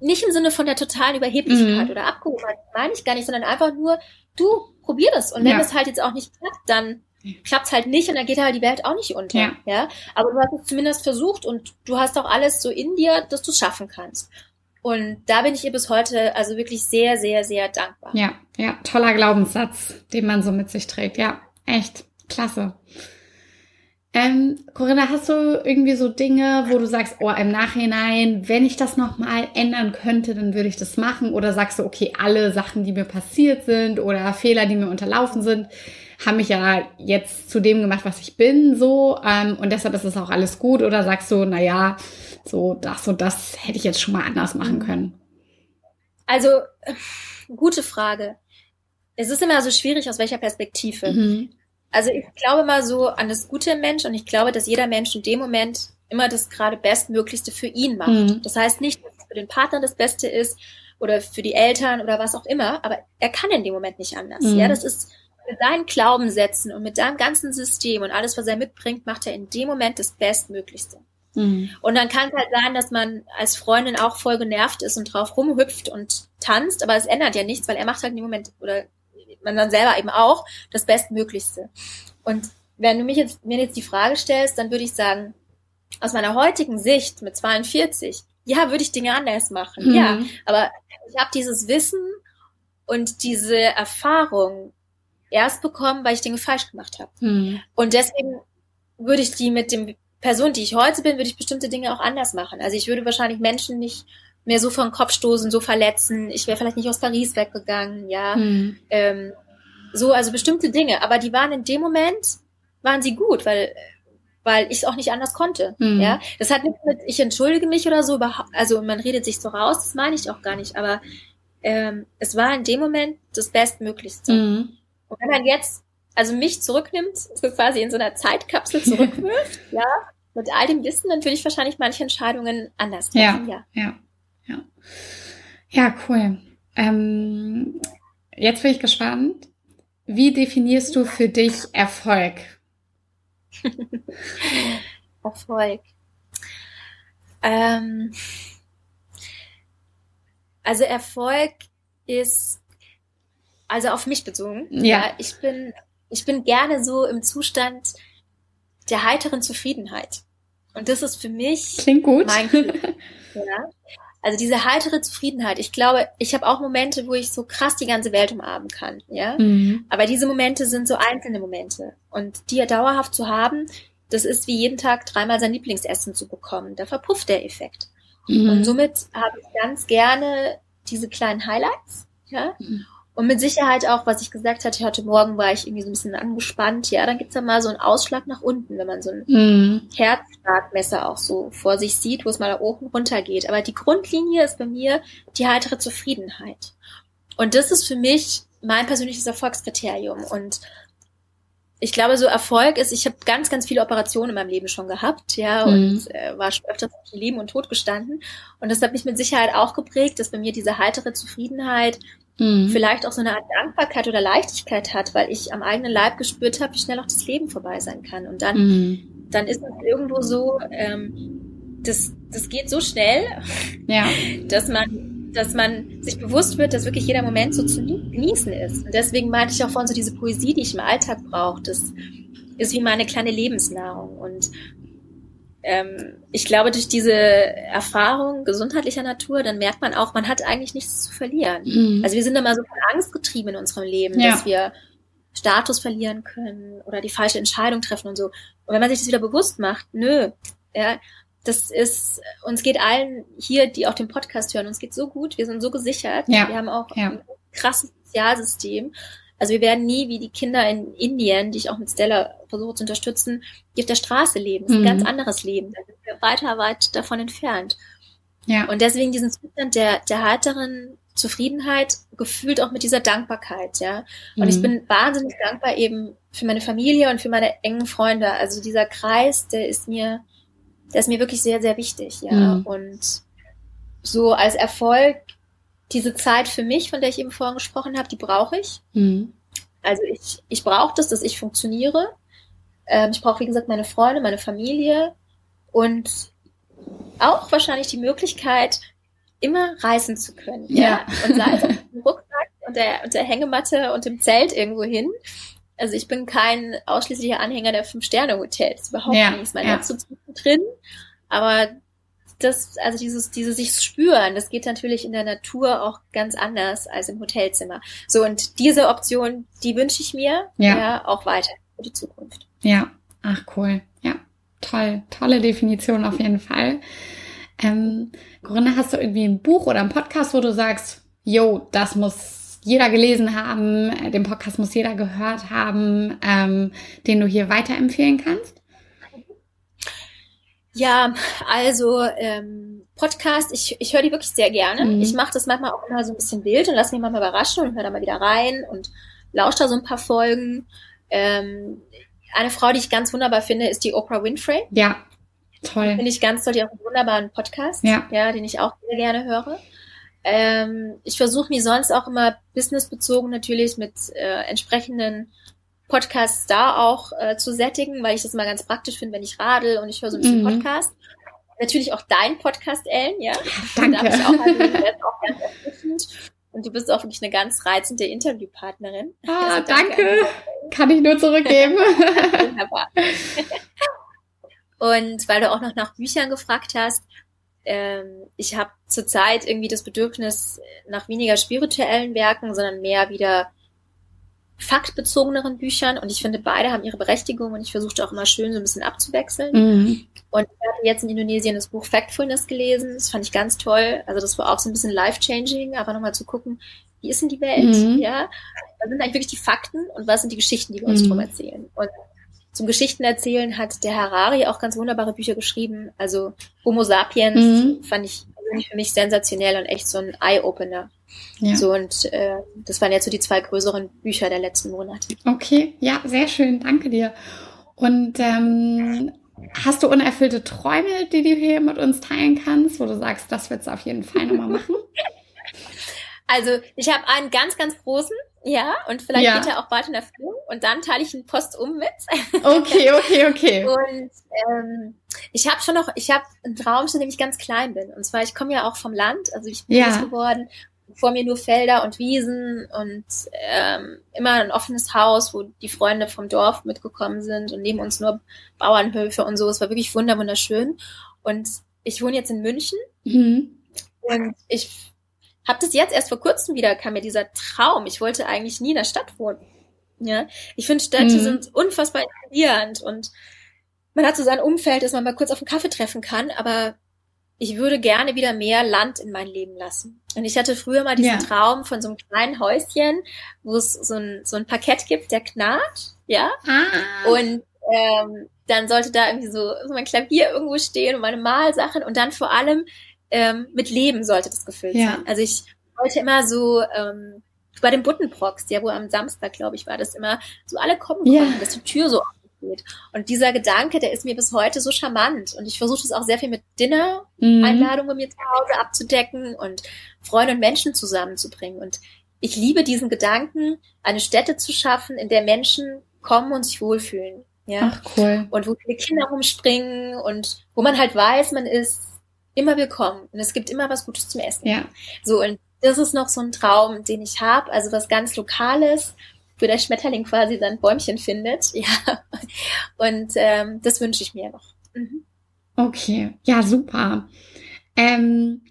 nicht im Sinne von der totalen Überheblichkeit Mhm. oder Abgehobenheit, meine ich gar nicht, sondern einfach nur, du probier das. Und wenn Ja. das halt jetzt auch nicht klappt, dann klappt's halt nicht und dann geht halt die Welt auch nicht unter. Ja. ja. Aber du hast es zumindest versucht und du hast auch alles so in dir, dass du es schaffen kannst. Und da bin ich ihr bis heute also wirklich sehr, sehr, sehr dankbar. Ja, ja, toller Glaubenssatz, den man so mit sich trägt. Ja, echt klasse. Ähm, Corinna, hast du irgendwie so Dinge, wo du sagst, oh, im Nachhinein, wenn ich das nochmal ändern könnte, dann würde ich das machen? Oder sagst du, okay, alle Sachen, die mir passiert sind oder Fehler, die mir unterlaufen sind, haben mich ja jetzt zu dem gemacht, was ich bin, so, ähm, und deshalb ist es auch alles gut? Oder sagst du, na ja, so das und das hätte ich jetzt schon mal anders machen können? Also, gute Frage. Es ist immer so schwierig, aus welcher Perspektive. Mhm. Also ich glaube mal so an das Gute im Mensch und ich glaube, dass jeder Mensch in dem Moment immer das gerade Bestmöglichste für ihn macht. Mhm. Das heißt nicht, dass es für den Partner das Beste ist oder für die Eltern oder was auch immer, aber er kann in dem Moment nicht anders. Mhm. Ja, das ist mit seinen Glaubenssätzen und mit seinem ganzen System und alles, was er mitbringt, macht er in dem Moment das Bestmöglichste. Mhm. Und dann kann es halt sein, dass man als Freundin auch voll genervt ist und drauf rumhüpft und tanzt, aber es ändert ja nichts, weil er macht halt in dem Moment oder man dann selber eben auch das Bestmöglichste. Und wenn du mich jetzt, mir jetzt die Frage stellst, dann würde ich sagen, aus meiner heutigen Sicht mit 42, ja, würde ich Dinge anders machen. Mhm. Ja, aber ich habe dieses Wissen und diese Erfahrung erst bekommen, weil ich Dinge falsch gemacht habe. Mhm. Und deswegen würde ich die mit dem Person, die ich heute bin, würde ich bestimmte Dinge auch anders machen. Also ich würde wahrscheinlich Menschen nicht mehr so den Kopf stoßen, so verletzen. Ich wäre vielleicht nicht aus Paris weggegangen, ja. Mhm. Ähm, so, also bestimmte Dinge. Aber die waren in dem Moment, waren sie gut, weil, weil ich es auch nicht anders konnte. Mhm. Ja. Das hat nichts mit, ich entschuldige mich oder so, überhaupt, also man redet sich so raus, das meine ich auch gar nicht. Aber ähm, es war in dem Moment das Bestmöglichste. Mhm. Und wenn man jetzt, also mich zurücknimmt, so quasi in so einer Zeitkapsel zurückwirft, ja, mit all dem Wissen, dann würde ich wahrscheinlich manche Entscheidungen anders treffen, ja. Ja, ja. Ja, cool. Ähm, jetzt bin ich gespannt. Wie definierst du für dich Erfolg? Erfolg. Ähm, also Erfolg ist, also auf mich bezogen. Ja. ich bin, ich bin gerne so im Zustand der heiteren Zufriedenheit. Und das ist für mich Klingt gut. mein Glück. Ja. Also diese heitere Zufriedenheit. Ich glaube, ich habe auch Momente, wo ich so krass die ganze Welt umarmen kann. Ja. Mhm. Aber diese Momente sind so einzelne Momente. Und die ja dauerhaft zu haben, das ist wie jeden Tag dreimal sein Lieblingsessen zu bekommen. Da verpufft der Effekt. Und Mhm. somit habe ich ganz gerne diese kleinen Highlights. Ja. Mhm. Und mit Sicherheit auch, was ich gesagt hatte, heute Morgen war ich irgendwie so ein bisschen angespannt. Ja, dann gibt's dann mal so einen Ausschlag nach unten, wenn man so ein Mhm. Herzschlagmesser auch so vor sich sieht, wo es mal nach oben runter geht. Aber die Grundlinie ist bei mir die heitere Zufriedenheit. Und das ist für mich mein persönliches Erfolgskriterium. Und ich glaube, so Erfolg ist, ich habe ganz, ganz viele Operationen in meinem Leben schon gehabt, ja, Mhm. und äh, war schon öfters zwischen Leben und Tod gestanden. Und das hat mich mit Sicherheit auch geprägt, dass bei mir diese heitere Zufriedenheit Mhm. vielleicht auch so eine Art Dankbarkeit oder Leichtigkeit hat, weil ich am eigenen Leib gespürt habe, wie schnell auch das Leben vorbei sein kann. Und dann Mhm. dann ist es irgendwo so, ähm, das, das geht so schnell, Ja. dass man, dass man sich bewusst wird, dass wirklich jeder Moment so zu genießen ist. Und deswegen meinte ich auch vorhin so diese Poesie, die ich im Alltag brauche, das ist wie meine kleine Lebensnahrung. Und ähm, ich glaube, durch diese Erfahrung gesundheitlicher Natur, dann merkt man auch, man hat eigentlich nichts zu verlieren. Mhm. Also wir sind immer so von Angst getrieben in unserem Leben, Ja. dass wir Status verlieren können oder die falsche Entscheidung treffen und so. Und wenn man sich das wieder bewusst macht, nö, ja, das ist, uns geht allen hier, die auch den Podcast hören, uns geht so gut, wir sind so gesichert, Ja. wir haben auch Ja. ein krasses Sozialsystem. Also wir werden nie wie die Kinder in Indien, die ich auch mit Stella versuche zu unterstützen, die auf der Straße leben. Das ist Mhm. ein ganz anderes Leben. Da sind wir weiter, weit davon entfernt. Ja. Und deswegen diesen Zustand der, der heiteren Zufriedenheit, gefühlt auch mit dieser Dankbarkeit, ja. Und ich Mhm. bin wahnsinnig dankbar eben für meine Familie und für meine engen Freunde. Also dieser Kreis, der ist mir, der ist mir wirklich sehr, sehr wichtig, ja. Mhm. Und so als Erfolg, diese Zeit für mich, von der ich eben vorhin gesprochen habe, die brauche ich. Mhm. Also ich, ich brauche das, dass ich funktioniere. Ähm, ich brauche, wie gesagt, meine Freunde, meine Familie. Und auch wahrscheinlich die Möglichkeit, immer reisen zu können. Ja. ja? Und sei es auf dem Rucksack und der, und der Hängematte und dem Zelt irgendwo hin. Also ich bin kein ausschließlicher Anhänger der Fünf-Sterne-Hotels. Überhaupt ja, nicht. Ist mein ja. Herz drin. Aber das, also dieses, dieses sich spüren, das geht natürlich in der Natur auch ganz anders als im Hotelzimmer. So, und diese Option, die wünsche ich mir ja. ja auch weiter für die Zukunft. Ja, ach cool. Ja, toll. Tolle Definition auf jeden Fall. Ähm, Corinna, hast du irgendwie ein Buch oder ein Podcast, wo du sagst, yo, das muss jeder gelesen haben, äh, den Podcast muss jeder gehört haben, ähm, den du hier weiterempfehlen kannst? Ja, also ähm, Podcast, ich, ich höre die wirklich sehr gerne. Mhm. Ich mache das manchmal auch immer so ein bisschen wild und lasse mich manchmal überraschen und höre da mal wieder rein und lausche da so ein paar Folgen. Ähm, eine Frau, die ich ganz wunderbar finde, ist die Oprah Winfrey. Ja, toll. Finde ich ganz toll, die hat einen wunderbaren Podcast, ja. ja den ich auch sehr gerne höre. Ähm, ich versuche mir sonst auch immer businessbezogen natürlich mit äh, entsprechenden Podcasts da auch äh, zu sättigen, weil ich das immer ganz praktisch finde, wenn ich radel und ich höre so ein bisschen mhm. Podcast. Natürlich auch dein Podcast, Ellen, ja. Danke. Da ich auch, also, auch ganz erfrischend. Und du bist auch wirklich eine ganz reizende Interviewpartnerin. Ah, also, danke. danke. Kann ich nur zurückgeben. Wunderbar. Und weil du auch noch nach Büchern gefragt hast, ähm, ich habe zurzeit irgendwie das Bedürfnis nach weniger spirituellen Werken, sondern mehr wieder faktbezogeneren Büchern und ich finde, beide haben ihre Berechtigung und ich versuchte auch immer schön so ein bisschen abzuwechseln. Mhm. Und ich habe jetzt in Indonesien das Buch Factfulness gelesen, das fand ich ganz toll. Also das war auch so ein bisschen life-changing, aber nochmal zu gucken, wie ist denn die Welt, mhm. ja? Was sind eigentlich wirklich die Fakten und was sind die Geschichten, die wir uns mhm. drum erzählen? Und zum Geschichten erzählen hat der Harari auch ganz wunderbare Bücher geschrieben. Also Homo Sapiens mhm. fand ich für mich sensationell und echt so ein Eye-Opener. Ja. So, und äh, das waren jetzt so die zwei größeren Bücher der letzten Monate. Okay, ja, sehr schön, danke dir. Und ähm, hast du unerfüllte Träume, die du hier mit uns teilen kannst, wo du sagst, das wird es auf jeden Fall nochmal machen? Also ich habe einen ganz, ganz großen, ja, und vielleicht ja. geht er auch bald in Erfüllung und dann teile ich ihn postum mit. Okay, okay, okay. und ähm, ich habe schon noch, ich habe einen Traum, schon dem ich ganz klein bin. Und zwar, ich komme ja auch vom Land, also ich bin ja. groß geworden vor mir nur Felder und Wiesen und ähm, immer ein offenes Haus, wo die Freunde vom Dorf mitgekommen sind und neben uns nur Bauernhöfe und so. Es war wirklich wunderschön. Und ich wohne jetzt in München mhm. und ich habe das jetzt erst vor kurzem wieder, kam mir dieser Traum. Ich wollte eigentlich nie in der Stadt wohnen. Ja, ich finde Städte mhm. sind unfassbar inspirierend und man hat so sein Umfeld, dass man mal kurz auf einen Kaffee treffen kann, aber ich würde gerne wieder mehr Land in mein Leben lassen. Und ich hatte früher mal diesen ja. Traum von so einem kleinen Häuschen, wo es so ein, so ein Parkett gibt, der knarrt, ja. Ah. Und ähm, dann sollte da irgendwie so, so mein Klavier irgendwo stehen und meine Malsachen und dann vor allem ähm, mit Leben sollte das gefüllt ja. sein. Also ich wollte immer so ähm, bei dem Buttenprox, ja, wo am Samstag, glaube ich, war das immer, so alle kommen konnten, ja. dass die Tür so geht. Und dieser Gedanke, der ist mir bis heute so charmant. Und ich versuche es auch sehr viel mit Dinner-Einladungen mhm. mir zu Hause abzudecken und Freunde und Menschen zusammenzubringen. Und ich liebe diesen Gedanken, eine Stätte zu schaffen, in der Menschen kommen und sich wohlfühlen. Ja. Ach, cool. Und wo viele Kinder rumspringen und wo man halt weiß, man ist immer willkommen und es gibt immer was Gutes zum Essen. Ja. So, und das ist noch so ein Traum, den ich habe, also was ganz Lokales, wo der Schmetterling quasi sein Bäumchen findet. Ja. Und ähm, das wünsche ich mir noch. Mhm. Okay, ja, super. Ähm,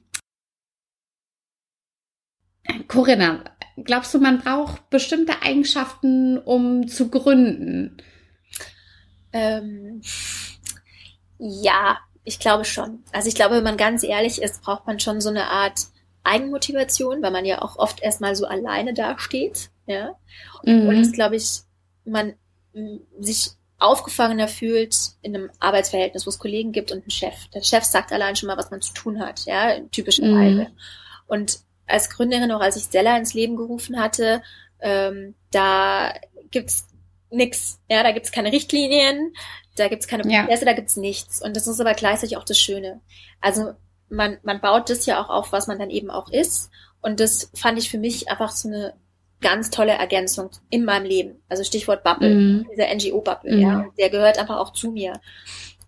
Corinna, glaubst du, man braucht bestimmte Eigenschaften, um zu gründen? Ähm, ja, ich glaube schon. Also ich glaube, wenn man ganz ehrlich ist, braucht man schon so eine Art Eigenmotivation, weil man ja auch oft erstmal so alleine dasteht. Ja. Mhm. Und das glaube ich, man sich aufgefangener fühlt in einem Arbeitsverhältnis, wo es Kollegen gibt und einen Chef. Der Chef sagt allein schon mal, was man zu tun hat, ja, typischerweise. Mhm. Und als Gründerin, auch als ich Stella ins Leben gerufen hatte, ähm, da gibt's nix, ja, da gibt's keine Richtlinien, da gibt's keine Prozesse, ja. da gibt's nichts. Und das ist aber gleichzeitig auch das Schöne. Also man, man baut das ja auch auf, was man dann eben auch ist. Und das fand ich für mich einfach so eine ganz tolle Ergänzung in meinem Leben. Also Stichwort Bubble, mhm. dieser NGO-Bubble, mhm. ja. Der gehört einfach auch zu mir.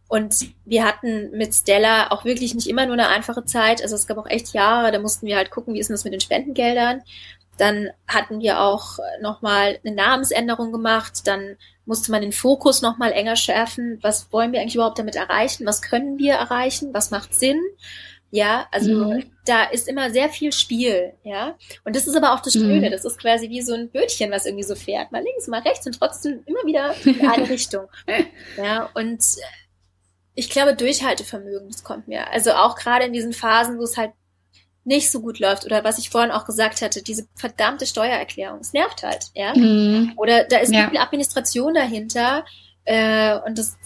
Und wir hatten mit Stella auch wirklich nicht immer nur eine einfache Zeit. Also es gab auch echt Jahre, da mussten wir halt gucken, wie ist denn das mit den Spendengeldern. Dann hatten wir auch nochmal eine Namensänderung gemacht. Dann musste man den Fokus nochmal enger schärfen. Was wollen wir eigentlich überhaupt damit erreichen? Was können wir erreichen? Was macht Sinn? Ja, also mhm. da ist immer sehr viel Spiel, ja. Und das ist aber auch das Schöne. Mhm. Das ist quasi wie so ein Bötchen, was irgendwie so fährt. Mal links, mal rechts und trotzdem immer wieder in eine Richtung. Ja, und ich glaube, Durchhaltevermögen, das kommt mir. Also auch gerade in diesen Phasen, wo es halt nicht so gut läuft oder was ich vorhin auch gesagt hatte, diese verdammte Steuererklärung, es nervt halt, ja. Mhm. Oder da ist ja. viel Administration dahinter äh, und das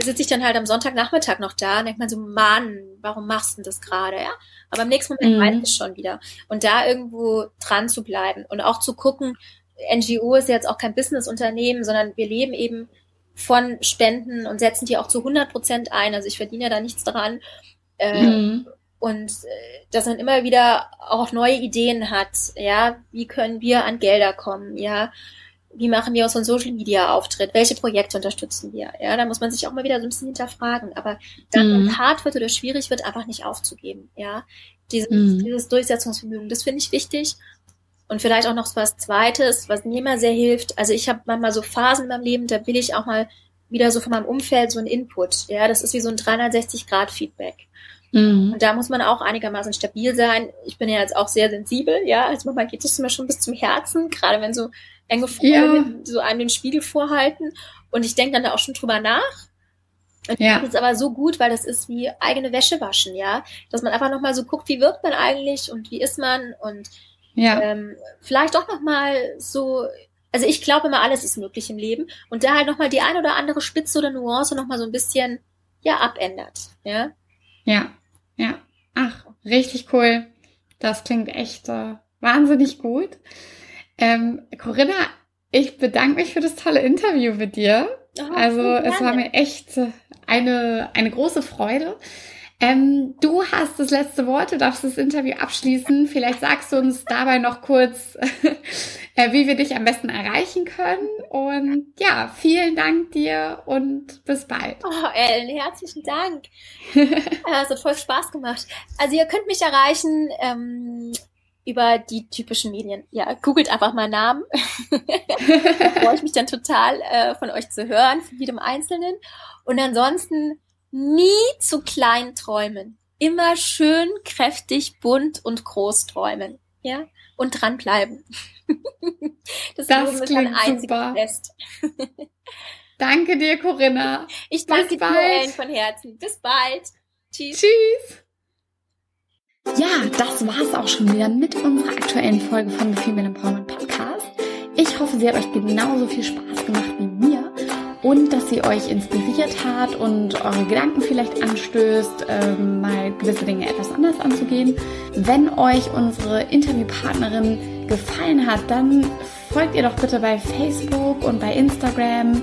sitze ich dann halt am Sonntagnachmittag noch da und denkt man so, Mann, warum machst du das gerade, ja? Aber im nächsten Moment mhm. weiß ich es schon wieder. Und da irgendwo dran zu bleiben und auch zu gucken, NGO ist jetzt auch kein Businessunternehmen, sondern wir leben eben von Spenden und setzen die auch zu 100 Prozent ein. Also ich verdiene ja da nichts dran. Äh, mhm und äh, dass man immer wieder auch neue Ideen hat, ja, wie können wir an Gelder kommen, ja, wie machen wir unseren Social Media Auftritt, welche Projekte unterstützen wir, ja, da muss man sich auch mal wieder so ein bisschen hinterfragen, aber dann, wenn mhm. hart wird oder schwierig wird, einfach nicht aufzugeben, ja, dieses, mhm. dieses Durchsetzungsvermögen, das finde ich wichtig. Und vielleicht auch noch was Zweites, was mir immer sehr hilft, also ich habe manchmal so Phasen in meinem Leben, da will ich auch mal wieder so von meinem Umfeld so ein Input, ja, das ist wie so ein 360 Grad Feedback Mhm. Und da muss man auch einigermaßen stabil sein. Ich bin ja jetzt auch sehr sensibel, ja. Also manchmal geht es mir schon bis zum Herzen, gerade wenn so enge Freunde ja. so einem den Spiegel vorhalten. Und ich denke dann da auch schon drüber nach. Und ja. das ist aber so gut, weil das ist wie eigene Wäsche waschen, ja. Dass man einfach nochmal so guckt, wie wirkt man eigentlich und wie ist man und ja. ähm, vielleicht auch nochmal so, also ich glaube immer, alles ist möglich im Leben und da halt nochmal die ein oder andere Spitze oder Nuance nochmal so ein bisschen, ja, abändert, ja. Ja, ja. Ach, richtig cool. Das klingt echt äh, wahnsinnig gut. Ähm, Corinna, ich bedanke mich für das tolle Interview mit dir. Oh, also es war mir echt eine, eine große Freude. Ähm, du hast das letzte Wort, du darfst das Interview abschließen. Vielleicht sagst du uns dabei noch kurz, äh, wie wir dich am besten erreichen können. Und ja, vielen Dank dir und bis bald. Oh, Ellen, herzlichen Dank. Es hat voll Spaß gemacht. Also ihr könnt mich erreichen ähm, über die typischen Medien. Ja, googelt einfach mal Namen. freue ich mich dann total, äh, von euch zu hören, von jedem Einzelnen. Und ansonsten nie zu klein träumen. Immer schön, kräftig, bunt und groß träumen. Ja? Und dranbleiben. das, das ist ein einziges Fest. danke dir, Corinna. Ich danke Bis dir, Ellen, von Herzen. Bis bald. Tschüss. Tschüss. Ja, das war's auch schon wieder mit unserer aktuellen Folge von The Female Empowerment Podcast. Ich hoffe, sie hat euch genauso viel Spaß gemacht wie mir und dass sie euch inspiriert hat und eure Gedanken vielleicht anstößt, ähm, mal gewisse Dinge etwas anders anzugehen. Wenn euch unsere Interviewpartnerin gefallen hat, dann folgt ihr doch bitte bei Facebook und bei Instagram